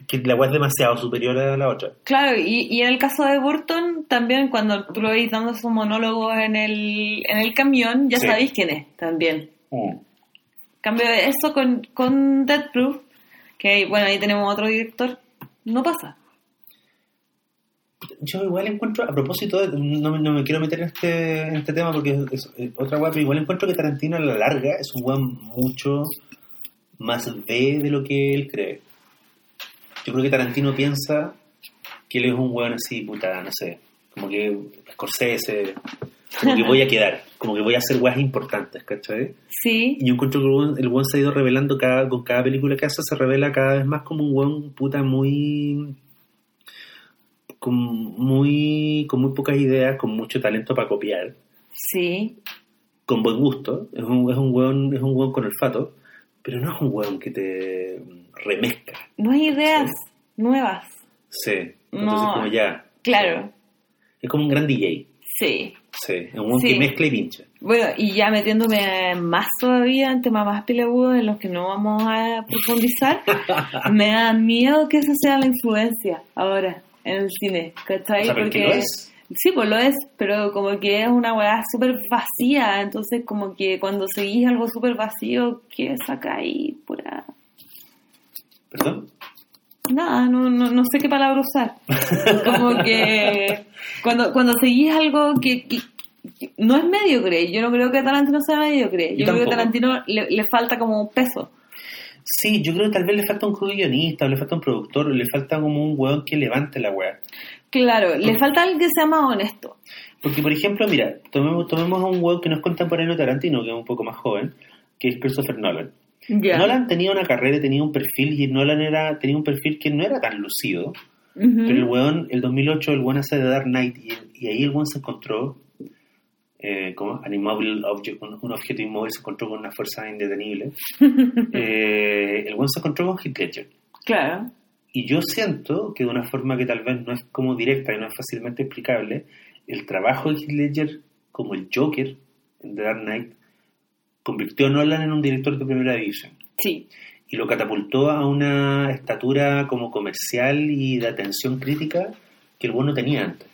que la weá es demasiado superior a la otra. Claro, y, y en el caso de Burton, también cuando tú lo veis dando su monólogo en el, en el camión, ya Sí. sabéis quién es también. Mm. cambio de eso con, con Death Proof, que bueno, ahí tenemos otro director, no pasa. Yo igual encuentro, a propósito, no, no me quiero meter en este, en este tema porque es, es- otra weá, pero igual encuentro que Tarantino a la larga es un weón mucho más B de lo que él cree. Yo creo que Tarantino piensa que él es un weón así, puta, no sé, como que Scorsese, como que voy a quedar, como que voy a hacer weas importantes, ¿cachai? Sí, Y yo encuentro que el weón se ha ido revelando cada, con cada película que hace, se revela cada vez más como un weón puta muy. con muy. con muy pocas ideas, con mucho talento para copiar, sí, con buen gusto. Es un, es un weón, es un weón con olfato, pero no es un weón que te remezca. no hay ideas nuevas, Sí. Entonces No. como ya. claro, Es como un gran DJ. sí. Sí. Es un Sí. que mezcla y pincha. Bueno, y ya metiéndome más todavía en temas más peleagudos en los que no vamos a profundizar, me da miedo que esa sea la influencia ahora en el cine, ¿cachai? Porque lo es. Sí, pues lo es, pero como que es una weá súper vacía, entonces como que cuando seguís algo súper vacío, ¿qué sacáis? Pura... ¿Perdón? Nada, no, no, no sé qué palabra usar. Como que cuando, cuando seguís algo que, que- que no es mediocre, yo no creo que Tarantino sea mediocre, yo, Yo creo que. Tarantino le, le falta como un peso. Sí, yo creo que tal vez le falta un guionista, o le falta un productor, le falta como un weón que levante la weá. Claro, le falta alguien que sea más honesto. Porque, por ejemplo, mira, tomemos, tomemos a un weón que no es contemporáneo Tarantino, que es un poco más joven, que es Christopher Nolan. Ya. Nolan tenía una carrera, tenía un perfil, y Nolan era, tenía un perfil que no era tan lucido. Ujú. Pero el weón, el 2008, el weón hace de Dark Knight, y, y ahí el weón se encontró, eh, como an immobile object, un, un objeto inmóvil se encontró con una fuerza indetenible. Eh, el weón se encontró con Heath Ledger. Claro. Y yo siento que de una forma que tal vez no es como directa y no es fácilmente explicable, el trabajo de Heath Ledger como el Joker en The Dark Knight convirtió a Nolan en un director de primera división Sí, y lo catapultó a una estatura como comercial y de atención crítica que el bueno no tenía antes,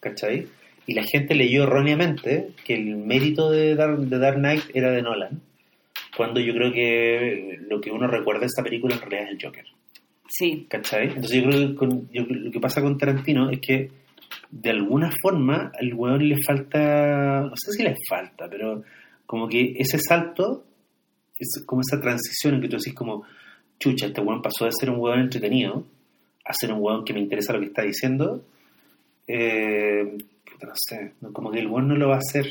¿cachai? Y la gente leyó erróneamente que el mérito de Dark, de Dark Knight era de Nolan, cuando yo creo que lo que uno recuerda de esta película en realidad es el Joker, sí, ¿cachai? Entonces yo creo que con- yo- lo que pasa con Tarantino es que de alguna forma al weón le falta, no sé si le falta, pero como que ese salto, es como esa transición en que tú decís como, chucha, este weón pasó de ser un weón entretenido a ser un weón que me interesa lo que está diciendo, eh, no sé, como que el weón no lo va a hacer,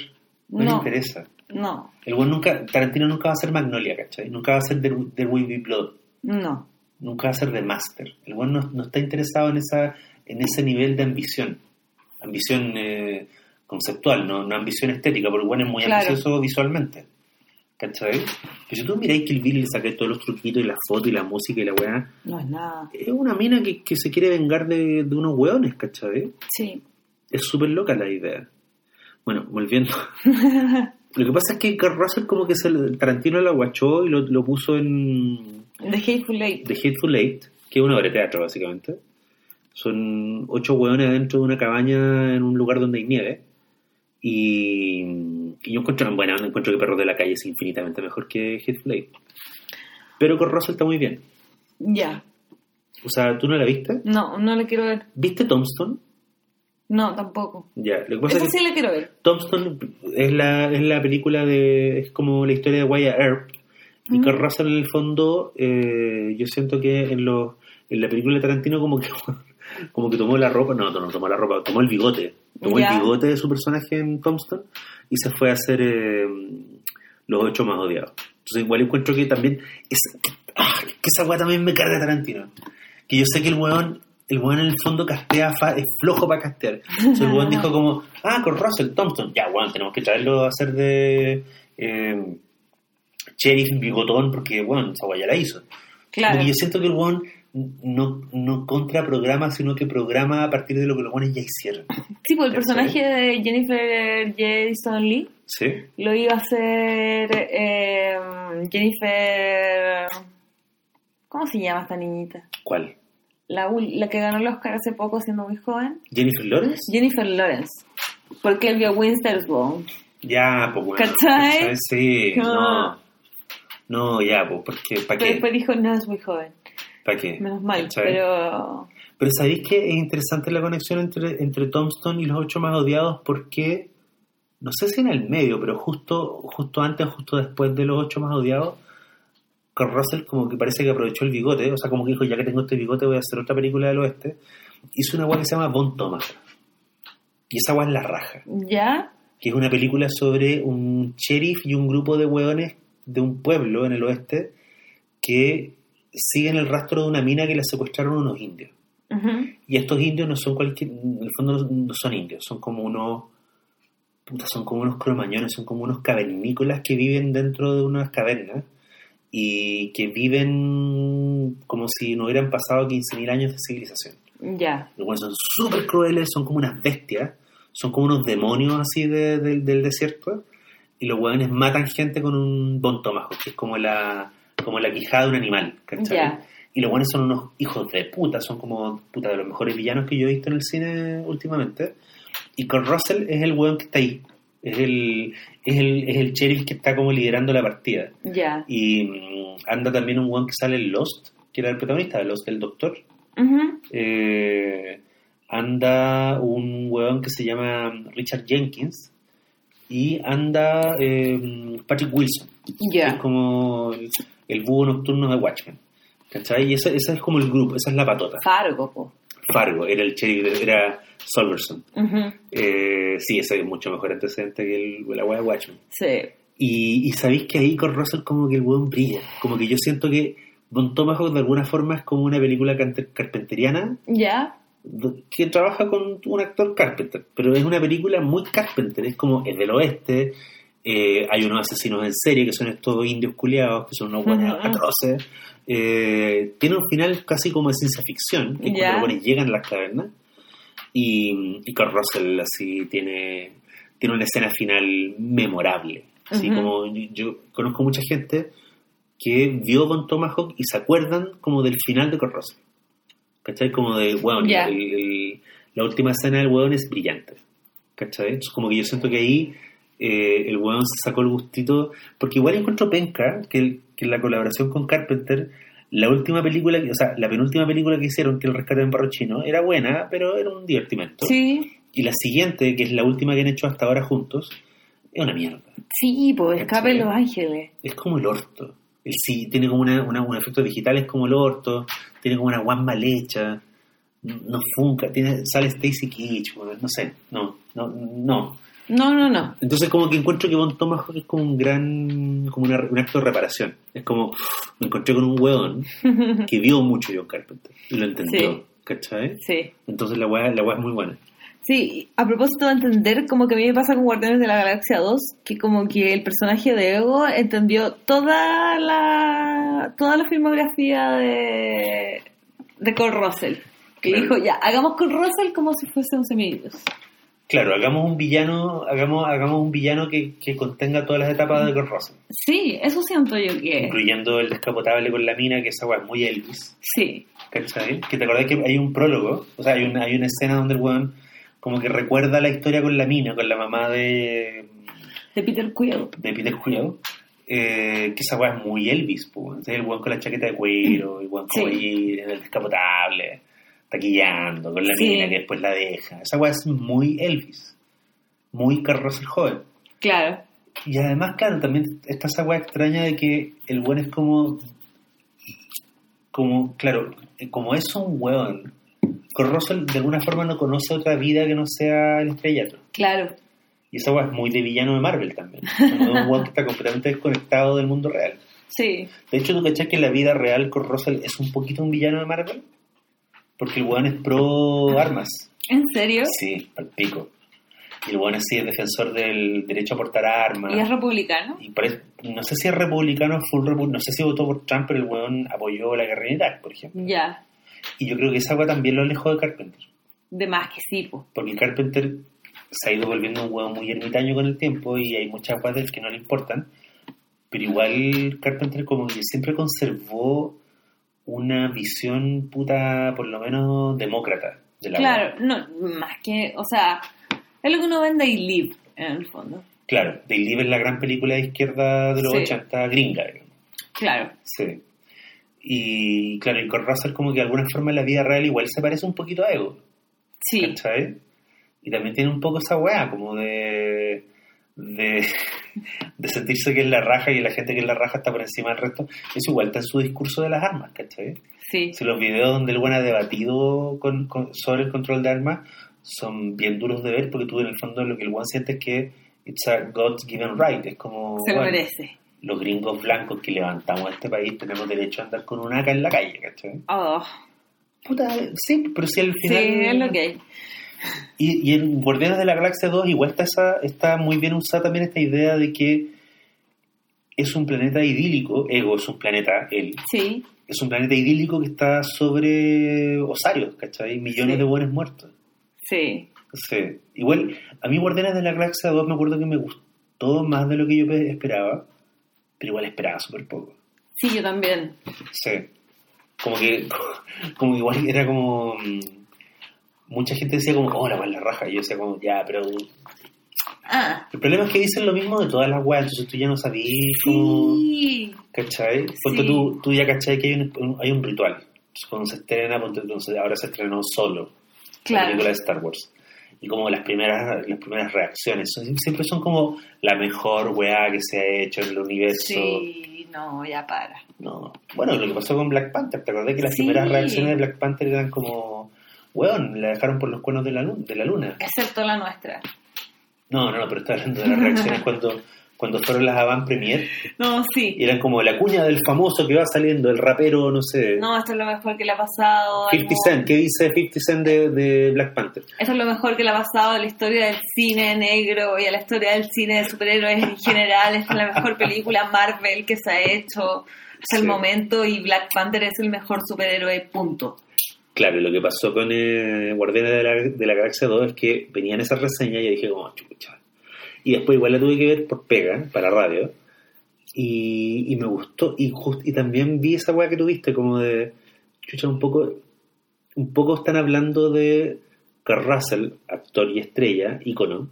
no, le No. interesa. no, El weón nunca, Tarantino nunca va a ser Magnolia, ¿cachai? Nunca va a ser There, There Will Be Blood no, nunca va a ser de máster. El weón no, no está interesado en esa en ese nivel de ambición. Ambición eh, conceptual, no, no ambición estética, porque el weón es muy Claro. ambicioso visualmente. ¿Cachai? Pero si tú miráis que el Bill le saqué todos los truquitos y las fotos y la música y la weá, no es nada. es una mina que, que se quiere vengar de, de unos weones, ¿cachai? Sí, Es súper loca la idea. Bueno, volviendo. Lo que pasa es que Russell como que se, Tarantino lo aguachó y lo, lo puso en, The Hateful Eight. The Hateful Eight, que es una obra de teatro básicamente. Son ocho hueones dentro de una cabaña en un lugar donde hay nieve. Y, y yo encuentro, bueno, encuentro que Perros de la Calle es infinitamente mejor que Hateful Eight. Pero con Russell está muy bien. Ya, O sea, ¿tú no la viste? no, no le quiero ver. ¿Viste Tombstone? No, tampoco. Ya, lo que pasa Esa es que sí la quiero ver. Tombstone es la, es la película de. es como la historia de Wyatt Earp. Y Ujú. Kurt Russell, en el fondo, eh, yo siento que en, los en la película de Tarantino, como que, como que tomó la ropa. No, no, no tomó la ropa, tomó el bigote. Tomó Ya. el bigote de su personaje en Tombstone y se fue a hacer eh, Los Ocho Más Odiados. Entonces, igual encuentro que también. Es, ah, que esa weá también me carga Tarantino. Que yo sé que el weón. El weón en el fondo castea, fa- es flojo para castear. Entonces el weón dijo como, ah, con Russell Thompson, ya weón, tenemos que traerlo a hacer de eh, sheriff bigotón porque, weón, esa weá ya la hizo. Claro. Como que yo siento que el weón no, no contraprograma, sino que programa a partir de lo que los weones ya hicieron. Sí, pues el personaje de Jennifer Jason Lee ¿Sí? lo iba a hacer eh, Jennifer... ¿Cómo se llama esta niñita? ¿Cuál? La, la que ganó el Oscar hace poco siendo muy joven. ¿Jennifer Lawrence? Jennifer Lawrence. Porque él vio Winter's Bone. Ya, pues bueno. ¿Cachai? ¿cachai? Sí, no. No. No, ya, pues, porque, ¿para Pero qué? después dijo, no, es muy joven. ¿Para qué? Menos mal, ¿Cachai? pero... Pero ¿sabéis que es interesante la conexión entre, entre Tombstone y los ocho más odiados? Porque, no sé si en el medio, pero justo, justo antes, justo después de los ocho más odiados, Kurt Russell como que parece que aprovechó el bigote, o sea, como que dijo, ya que tengo este bigote voy a hacer otra película del oeste. Hizo una weá que se llama Von Thomas. Y esa weá es la raja. ¿Ya? Que es una película sobre un sheriff y un grupo de hueones de un pueblo en el oeste que siguen el rastro de una mina que la secuestraron unos indios. Y estos indios no son cualquier, en el fondo no, no son indios, son como unos, puta, son como unos cromañones, son como unos cavernícolas que viven dentro de unas cavernas y que viven como si no hubieran pasado 15.000 años de civilización. Ya. Los buenos son súper crueles, son como unas bestias, son como unos demonios así de- de- del desierto y los hueones matan gente con un bon tomajo, que es como la, como la quijada de un animal, ¿cachai? Y los buenos son unos hijos de puta, son como puta de los mejores villanos que yo he visto en el cine últimamente. Y Kurt Russell es el weón que está ahí. Es el, es el, es el sheriff que está como liderando la partida. Ya. Y mm, anda también un weón que sale en Lost, que era el protagonista de Lost, el doctor. Ujú. Eh, anda un weón que se llama Richard Jenkins. Y anda eh, Patrick Wilson que Ya. es como el, el búho nocturno de Watchmen. ¿Cachai? Y ese, ese es como el grupo, esa es la patota. Fargo, po. Fargo, era el sheriff, era Solverson. Eh, sí, ese es mucho mejor antecedente que el, la wea de Watchmen. Sí. Y, y sabéis que ahí con Russell como que el weón brilla. Como que yo siento que Don Tomahawk de alguna forma es como una película carpenteriana Ya. que trabaja con un actor Carpenter, pero es una película muy Carpenter, es como es del oeste, eh, hay unos asesinos en serie que son estos indios culiados, que son unos buenos atroces, eh, tiene un final casi como de ciencia ficción, que Ya. cuando los buenos llegan a las cavernas, y, y Kurt Russell así tiene, tiene una escena final memorable, Así como yo, yo conozco mucha gente que vio con Tomahawk y se acuerdan como del final de Kurt Russell. ¿Cachai? Como de, el- el- la última escena del weón es brillante. ¿Cachai? Entonces, como que yo siento que ahí eh, el weón se sacó el gustito, porque igual encuentro penca que, el- que la colaboración con Carpenter, la última película, que- o sea, la penúltima película que hicieron, que el rescate en Barro Chino, era buena, pero era un divertimento. Sí, Y la siguiente, que es la última que han hecho hasta ahora juntos, es una mierda. sí, pues escape. Los Ángeles. Es como el orto. El sí tiene como una, una- un efecto digital, es como el orto, tiene como una guan mal hecha, no funca, tiene, sale Stacy bueno, no sé, no, no, no. No, no, no. Entonces como que encuentro que Von Tomahawk es como un gran, como una- un acto de reparación. Es como, me encontré con un weón que vio mucho John Carpenter y lo entendió, Sí. ¿cachai? Sí. Entonces la weá, la weá es muy buena. Sí, a propósito de entender, como que a mí me pasa con Guardianes de la Galaxia 2, que como que el personaje de Ego entendió toda la toda la filmografía de, de Cole Russell. Que Claro. dijo, ya, hagamos Cole Russell como si fuese un semidios. Claro, hagamos un villano, hagamos, hagamos un villano que, que contenga todas las etapas de Russell. Sí, eso siento yo que... incluyendo el descapotable con la mina, que esa weá es muy Elvis, Sí, ¿cachai? Que te acordás que hay un prólogo, o sea, hay una, hay una escena donde el weón como que recuerda la historia con la mina, con la mamá de, de Peter Quill. de Peter Quill, eh, que esa weá es muy Elvis, pues. El weón con la chaqueta de cuero, el weón Sí. en el descapotable, taquillando con la Sí. mina que después la deja. Esa weá es muy Elvis, muy Carlos el joven. Claro, Y además, claro, también está esa weá extraña de que el weón es como. Como, claro, eh, como es un weón, Kurt Russell de alguna forma no conoce otra vida que no sea el estrellato. claro. Y esa weá es muy de villano de Marvel también. De un weón que está completamente desconectado del mundo real. Sí, De hecho, ¿tú cachás que en la vida real Kurt Russell es un poquito un villano de Marvel? Porque el weón es pro armas. ¿en serio? Sí, al pico. Y el weón así es defensor del derecho a portar armas. ¿Y es republicano? Y parece- no sé si es republicano full repu- no sé si votó por Trump, pero el weón apoyó la guerra en Irak, por ejemplo. Ya, Y yo creo que esa weá también lo alejó de Carpenter. de más que sí, po. Porque Carpenter se ha ido volviendo un weón muy ermitaño con el tiempo y hay muchas weas que no le importan. Pero igual Carpenter como que siempre conservó una visión puta, por lo menos, demócrata de la Claro, no, más que, o sea, es lo que uno vende y live, en el fondo. Claro, They Live es la gran película de izquierda de los Sí. 80 gringa, digamos. Claro, Sí. Y claro, y con Russell como que de alguna forma en la vida real igual se parece un poquito a Ego, sí, ¿cachai? Y también tiene un poco esa weá como de, de, de sentirse que es la raja y la gente que es la raja está por encima del resto. Eso igual está en su discurso de las armas, ¿cachai? sí, Si los videos donde el buen ha debatido con, con- sobre el control de armas son bien duros de ver porque tú en el fondo lo que el one siente es que it's a God's given right, es como se lo bueno, merece. los gringos blancos que levantamos este país tenemos derecho a andar con una AK en la calle, ¿cachai? Oh, Puta, sí, pero si al sí, final... es lo que hay. Y, y en Guardianes de la Galaxia 2 igual está, esa, está muy bien usada también esta idea de que es un planeta idílico, Ego es un planeta, él, Sí, es un planeta idílico que está sobre Osario, ¿cachai? Millones Sí. de buenos muertos. sí, Sí. Igual, a mí Guardianes de la Galaxia 2 me acuerdo que me gustó más de lo que yo pe- esperaba, pero igual esperaba súper poco. sí, yo también. Sí. Como que, como que igual era como... Mucha gente decía como, oh, la la raja. Y yo decía como, ya, pero... Ah, El problema es que dicen lo mismo de todas las weas, entonces tú ya no sabías como... sí, ¿Cachai? Porque Sí. tú, tú ya cachai que hay un, hay un ritual. Entonces, cuando se estrena, entonces ahora se estrenó solo la claro. película de Star Wars. Y como las primeras, las primeras reacciones son- siempre son como la mejor weá que se ha hecho en el universo. Sí, no, ya para. No. Bueno, lo que pasó con Black Panther, ¿te acordás que las Sí. primeras reacciones de Black Panther eran como, weón, la dejaron por los cuernos de la, luna, de la luna? Excepto la nuestra. No, no, no, pero estaba hablando de las reacciones cuando, cuando fueron las avant premier No, sí. y eran como la cuña del famoso que va saliendo, el rapero, no sé, No, esto es lo mejor que le ha pasado. al 50 Cent, ¿qué dice 50 Cent de, de Black Panther? Esto es lo mejor que le ha pasado a la historia del cine negro y a la historia del cine de superhéroes en general. Esta es la mejor película Marvel que se ha hecho hasta el momento y Black Panther es el mejor superhéroe, punto. Claro, lo que pasó con eh, Guardianes de la, de la Galaxia 2 es que venían esas reseñas y yo dije como, chucha, Y después igual la tuve que ver por pega, para radio. Y, y me gustó. Y, just- y también vi esa weá que tuviste, como de. Chucha, un poco. Un poco están hablando de Kurt Russell, actor y estrella, ícono,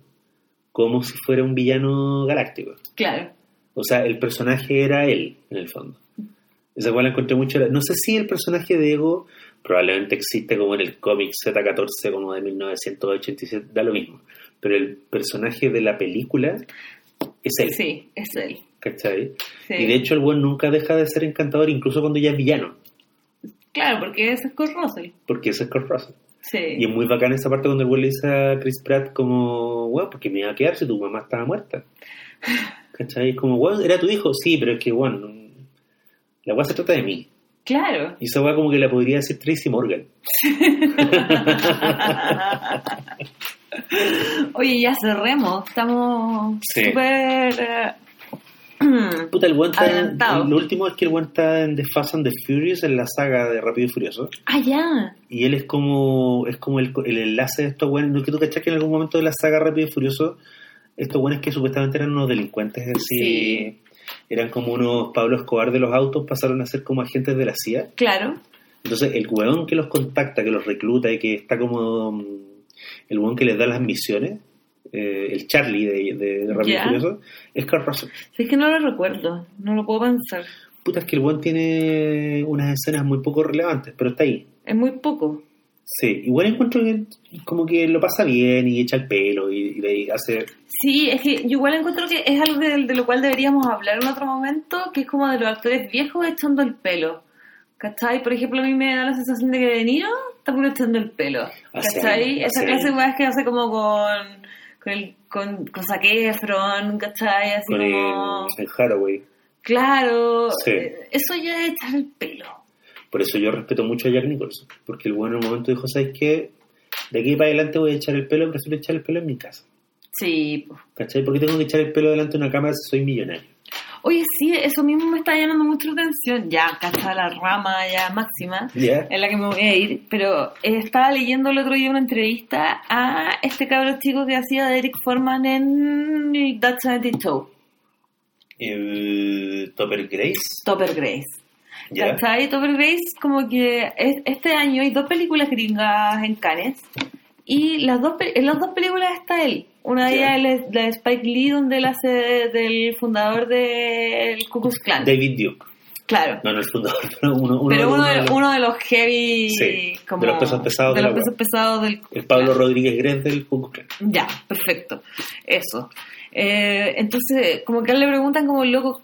como si fuera un villano galáctico. Claro. O sea, el personaje era él, en el fondo. Esa cual la encontré mucho. No sé si el personaje de Ego probablemente existe como en el cómic Z14, como de 1987, da lo mismo. Pero el personaje de la película es él, Sí, es él. ¿cachai? Sí. Y de hecho el buen nunca deja de ser encantador, incluso cuando ya es villano, Claro, porque es Kurt Russell. porque es Kurt Russell. Sí. Y es muy bacán esa parte cuando el buen le dice a Chris Pratt como, bueno, porque me iba a quedar si tu mamá estaba muerta. ¿Cachai? Como, bueno, era tu hijo, sí, pero es que, bueno, la weá se trata de mí. Claro. Y esa weá como que la podría decir Tracy Morgan. Oye, ya cerremos. Estamos súper... eh, Puta, el buen está. Lo último es que el buen está en The Fast and the Furious, en la saga de Rápido y Furioso. ah, ya. Y él es como es como el, el enlace de estos buenos. ¿No es que tú cachas que en algún momento de la saga Rápido y Furioso, estos buenos que supuestamente eran unos delincuentes así, Sí. Eran como unos Pablo Escobar de los autos, pasaron a ser como agentes de la CIA? Claro. Entonces, el weón que los contacta, que los recluta y que está como mm, el weón que les da las misiones, eh, el Charlie de, de, de Rápido Furioso, es Carl Russell. Si es que no lo recuerdo. No lo puedo pensar. Puta, es que el weón tiene unas escenas muy poco relevantes, pero está ahí. Es muy poco. Sí, igual encuentro que como que lo pasa bien y echa el pelo y, y hace... Sí, es que yo igual encuentro que es algo de, de lo cual deberíamos hablar en otro momento, que es como de los actores viejos echando el pelo. ¿Cachai? Por ejemplo, a mí me da la sensación de que De Niro está puro echando el pelo. Hace ¿Cachai? Esa clase de que hace como con con el, con, con Zac Efron, ¿cachai? Así con como... el, el Haraway. Claro, Sí. eh, eso ya es echar el pelo. Por eso yo respeto mucho a Jack Nicholson, porque el bueno en un momento dijo, ¿sabes qué? De aquí para adelante voy a echar el pelo, prefiero echar el pelo en mi casa. Sí. ¿Cachai? Porque tengo que echar el pelo delante de una cámara si soy millonario. Oye, sí, eso mismo me está llamando mucho la atención. Ya, cacha la rama ya máxima ¿Ya? en la que me voy a ir, pero eh, estaba leyendo el otro día una entrevista a este cabro chico que hacía de Eric Foreman en That 70 Show, El Topper Grace. Topper Grace. ¿Ya? ¿Cachai? Topper Grace, como que es- este año hay dos películas gringas en Cannes y las dos, en las dos películas está él. Una de ellas es la de Spike Lee, donde él hace del fundador del Ku Klux Klan. David Duke. Claro. No, no el fundador, pero uno, uno, Pero uno, de, los- uno de los heavy. Sí, como, de los pesos pesados de de los pesos pesados del. El Pablo. Rodríguez Gres del Ku. Ya, perfecto. Eso. Eh, entonces, como que a él le preguntan, como loco,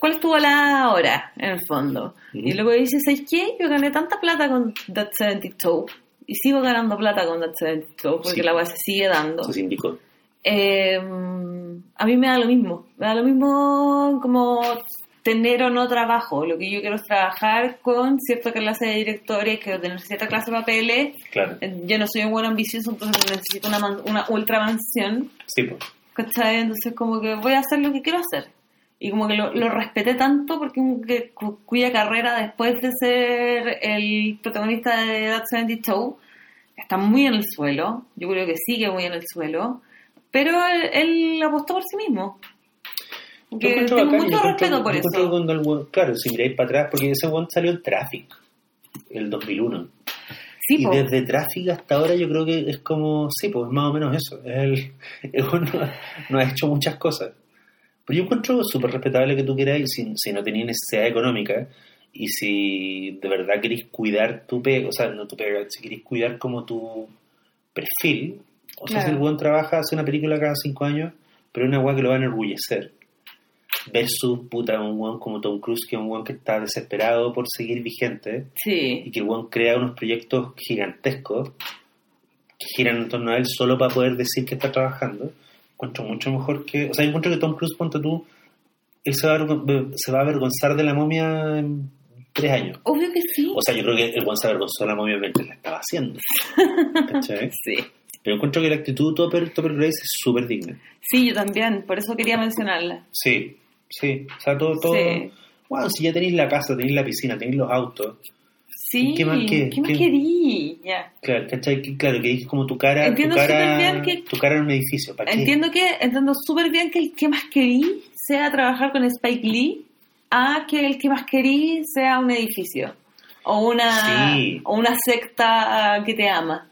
¿cuál es tu balada ahora? En el fondo. Ujú. Y luego dice, ¿sabes qué? Yo gané tanta plata con That 70 Show. Y sigo ganando plata con That 70 Show porque Sí. la weá se sigue dando. Se sindicó. Eh, a mí me da lo mismo. Me da lo mismo como tener o no trabajo. Lo que yo quiero es trabajar con cierta clase de directores, quiero tener cierta clase de papeles. Claro. Eh, Yo no soy un buen ambicioso, entonces necesito una, man- una ultra mansión. Sí, pues. ¿Cachai? Entonces como que voy a hacer lo que quiero hacer. Y como que lo, lo respeté tanto porque que cu- cuya carrera después de ser el protagonista de That 70 Show está muy en el suelo. Yo creo que sigue muy en el suelo. Pero él, él apostó por sí mismo. Que tengo bacán, mucho respeto por eso. cuando el weón- claro, si miráis para atrás, porque ese one salió en Traffic, el 2001. Sí, y po. desde Traffic hasta ahora yo creo que es como, sí, pues más o menos eso. No, no ha hecho muchas cosas. Pero yo encuentro súper respetable que tú quieras, si, si no tenéis necesidad económica, y si de verdad queréis cuidar tu pega, o sea, no tu pega, si queréis cuidar como tu perfil, o sea, Claro. si el buen trabaja, hace una película cada cinco años, pero es una weá que lo va a enorgullecer. Versus, puta, un weón como Tom Cruise, que es un weón que está desesperado por seguir vigente, y que el weón crea unos proyectos gigantescos que giran en torno a él solo para poder decir que está trabajando. Encuentro mucho mejor que. O sea, yo encuentro que Tom Cruise, ponte tú, él se va, a, avergon- se va a avergonzar de la momia en tres años. obvio que sí. O sea, yo creo que el weón se avergonzó de la momia mientras la estaba haciendo. ¿Cachai? Sí. Pero encuentro que la actitud de Topper, Topper Grace es súper digna. Sí, yo también, por eso quería mencionarla. Sí, sí. O sea, todo. todo Sí. Bueno, si ya tenéis la casa, tenéis la piscina, tenéis los autos. Sí, ¿Qué más qué? más ¿Qué? querí? Ya. Claro, ¿cachai? Que- Claro, que es como tu cara, tu Entiendo cara, súper bien que- tu cara en un edificio. Entiendo que, entiendo súper bien que el que más querí sea trabajar con Spike Lee a que el que más querí sea un edificio. O una, Sí. o una secta que te ama.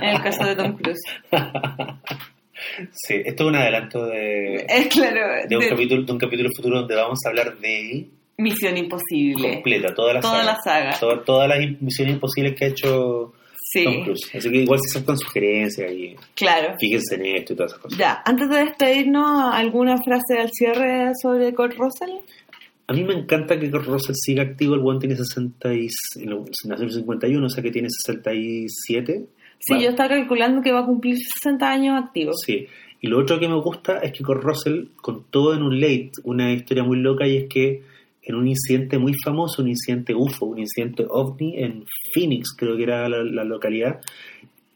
En el caso de Tom Cruise. Sí, esto es un adelanto de, claro, de un, de capítulo, de un capítulo futuro donde vamos a hablar de Misión Imposible. completa, toda la Toda saga. la saga. Toda- todas las misiones imposibles que ha hecho Sí, Tom Cruise. Así que igual se aceptan sugerencias y claro. fíjense en esto y todas esas cosas. Ya, antes de despedirnos, ¿alguna frase al cierre sobre Kurt Russell? A mí me encanta que Kurt Russell siga activo. El one tiene 60 y, no, nació en 51, o sea que tiene 67. Sí, yo estaba calculando que va a cumplir 60 años activo. Sí. Y lo otro que me gusta es que Kurt Russell contó en un late una historia muy loca y es que en un incidente muy famoso, un incidente UFO, un incidente OVNI en Phoenix, creo que era la, la localidad,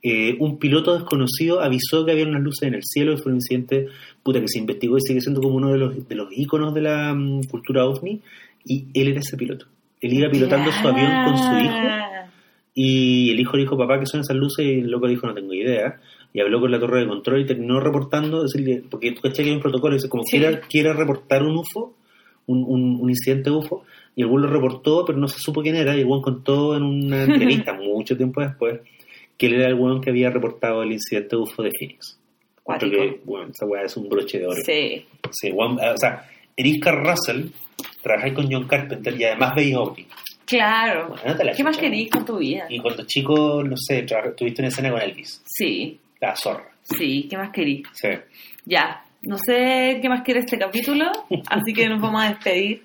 eh, un piloto desconocido avisó que había unas luces en el cielo y fue un incidente puta, que se investigó y sigue siendo como uno de los, de los íconos de la mm, cultura OVNI y él era ese piloto. Él iba pilotando su avión con su hijo y el hijo le dijo, papá, ¿qué son esas luces? Y el loco dijo, no tengo idea. Y habló con la torre de control y terminó reportando, porque tú que hay un protocolo, dice, como Sí. quiera, quiera reportar un UFO, un, un, un incidente UFO, y el güey lo reportó, pero no se supo quién era, y el güey contó en una entrevista mucho tiempo después que él era el güey que había reportado el incidente UFO de Phoenix. Porque, bueno, esa weá es un broche de oro. Sí. Sí, weón, o sea, Erika Russell, trabajáis con John Carpenter y además veis OVNI. Claro. Bueno, ¿Qué más querís con tu vida? Y cuando chico, no sé, tuviste una escena con Elvis. Sí, La zorra. sí, ¿qué más querís? Sí. Ya, no sé qué más quiere este capítulo, así que nos vamos a despedir.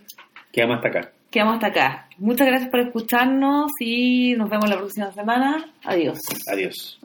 Quedamos hasta acá. Quedamos hasta acá. Muchas gracias por escucharnos y nos vemos la próxima semana. Adiós. Adiós.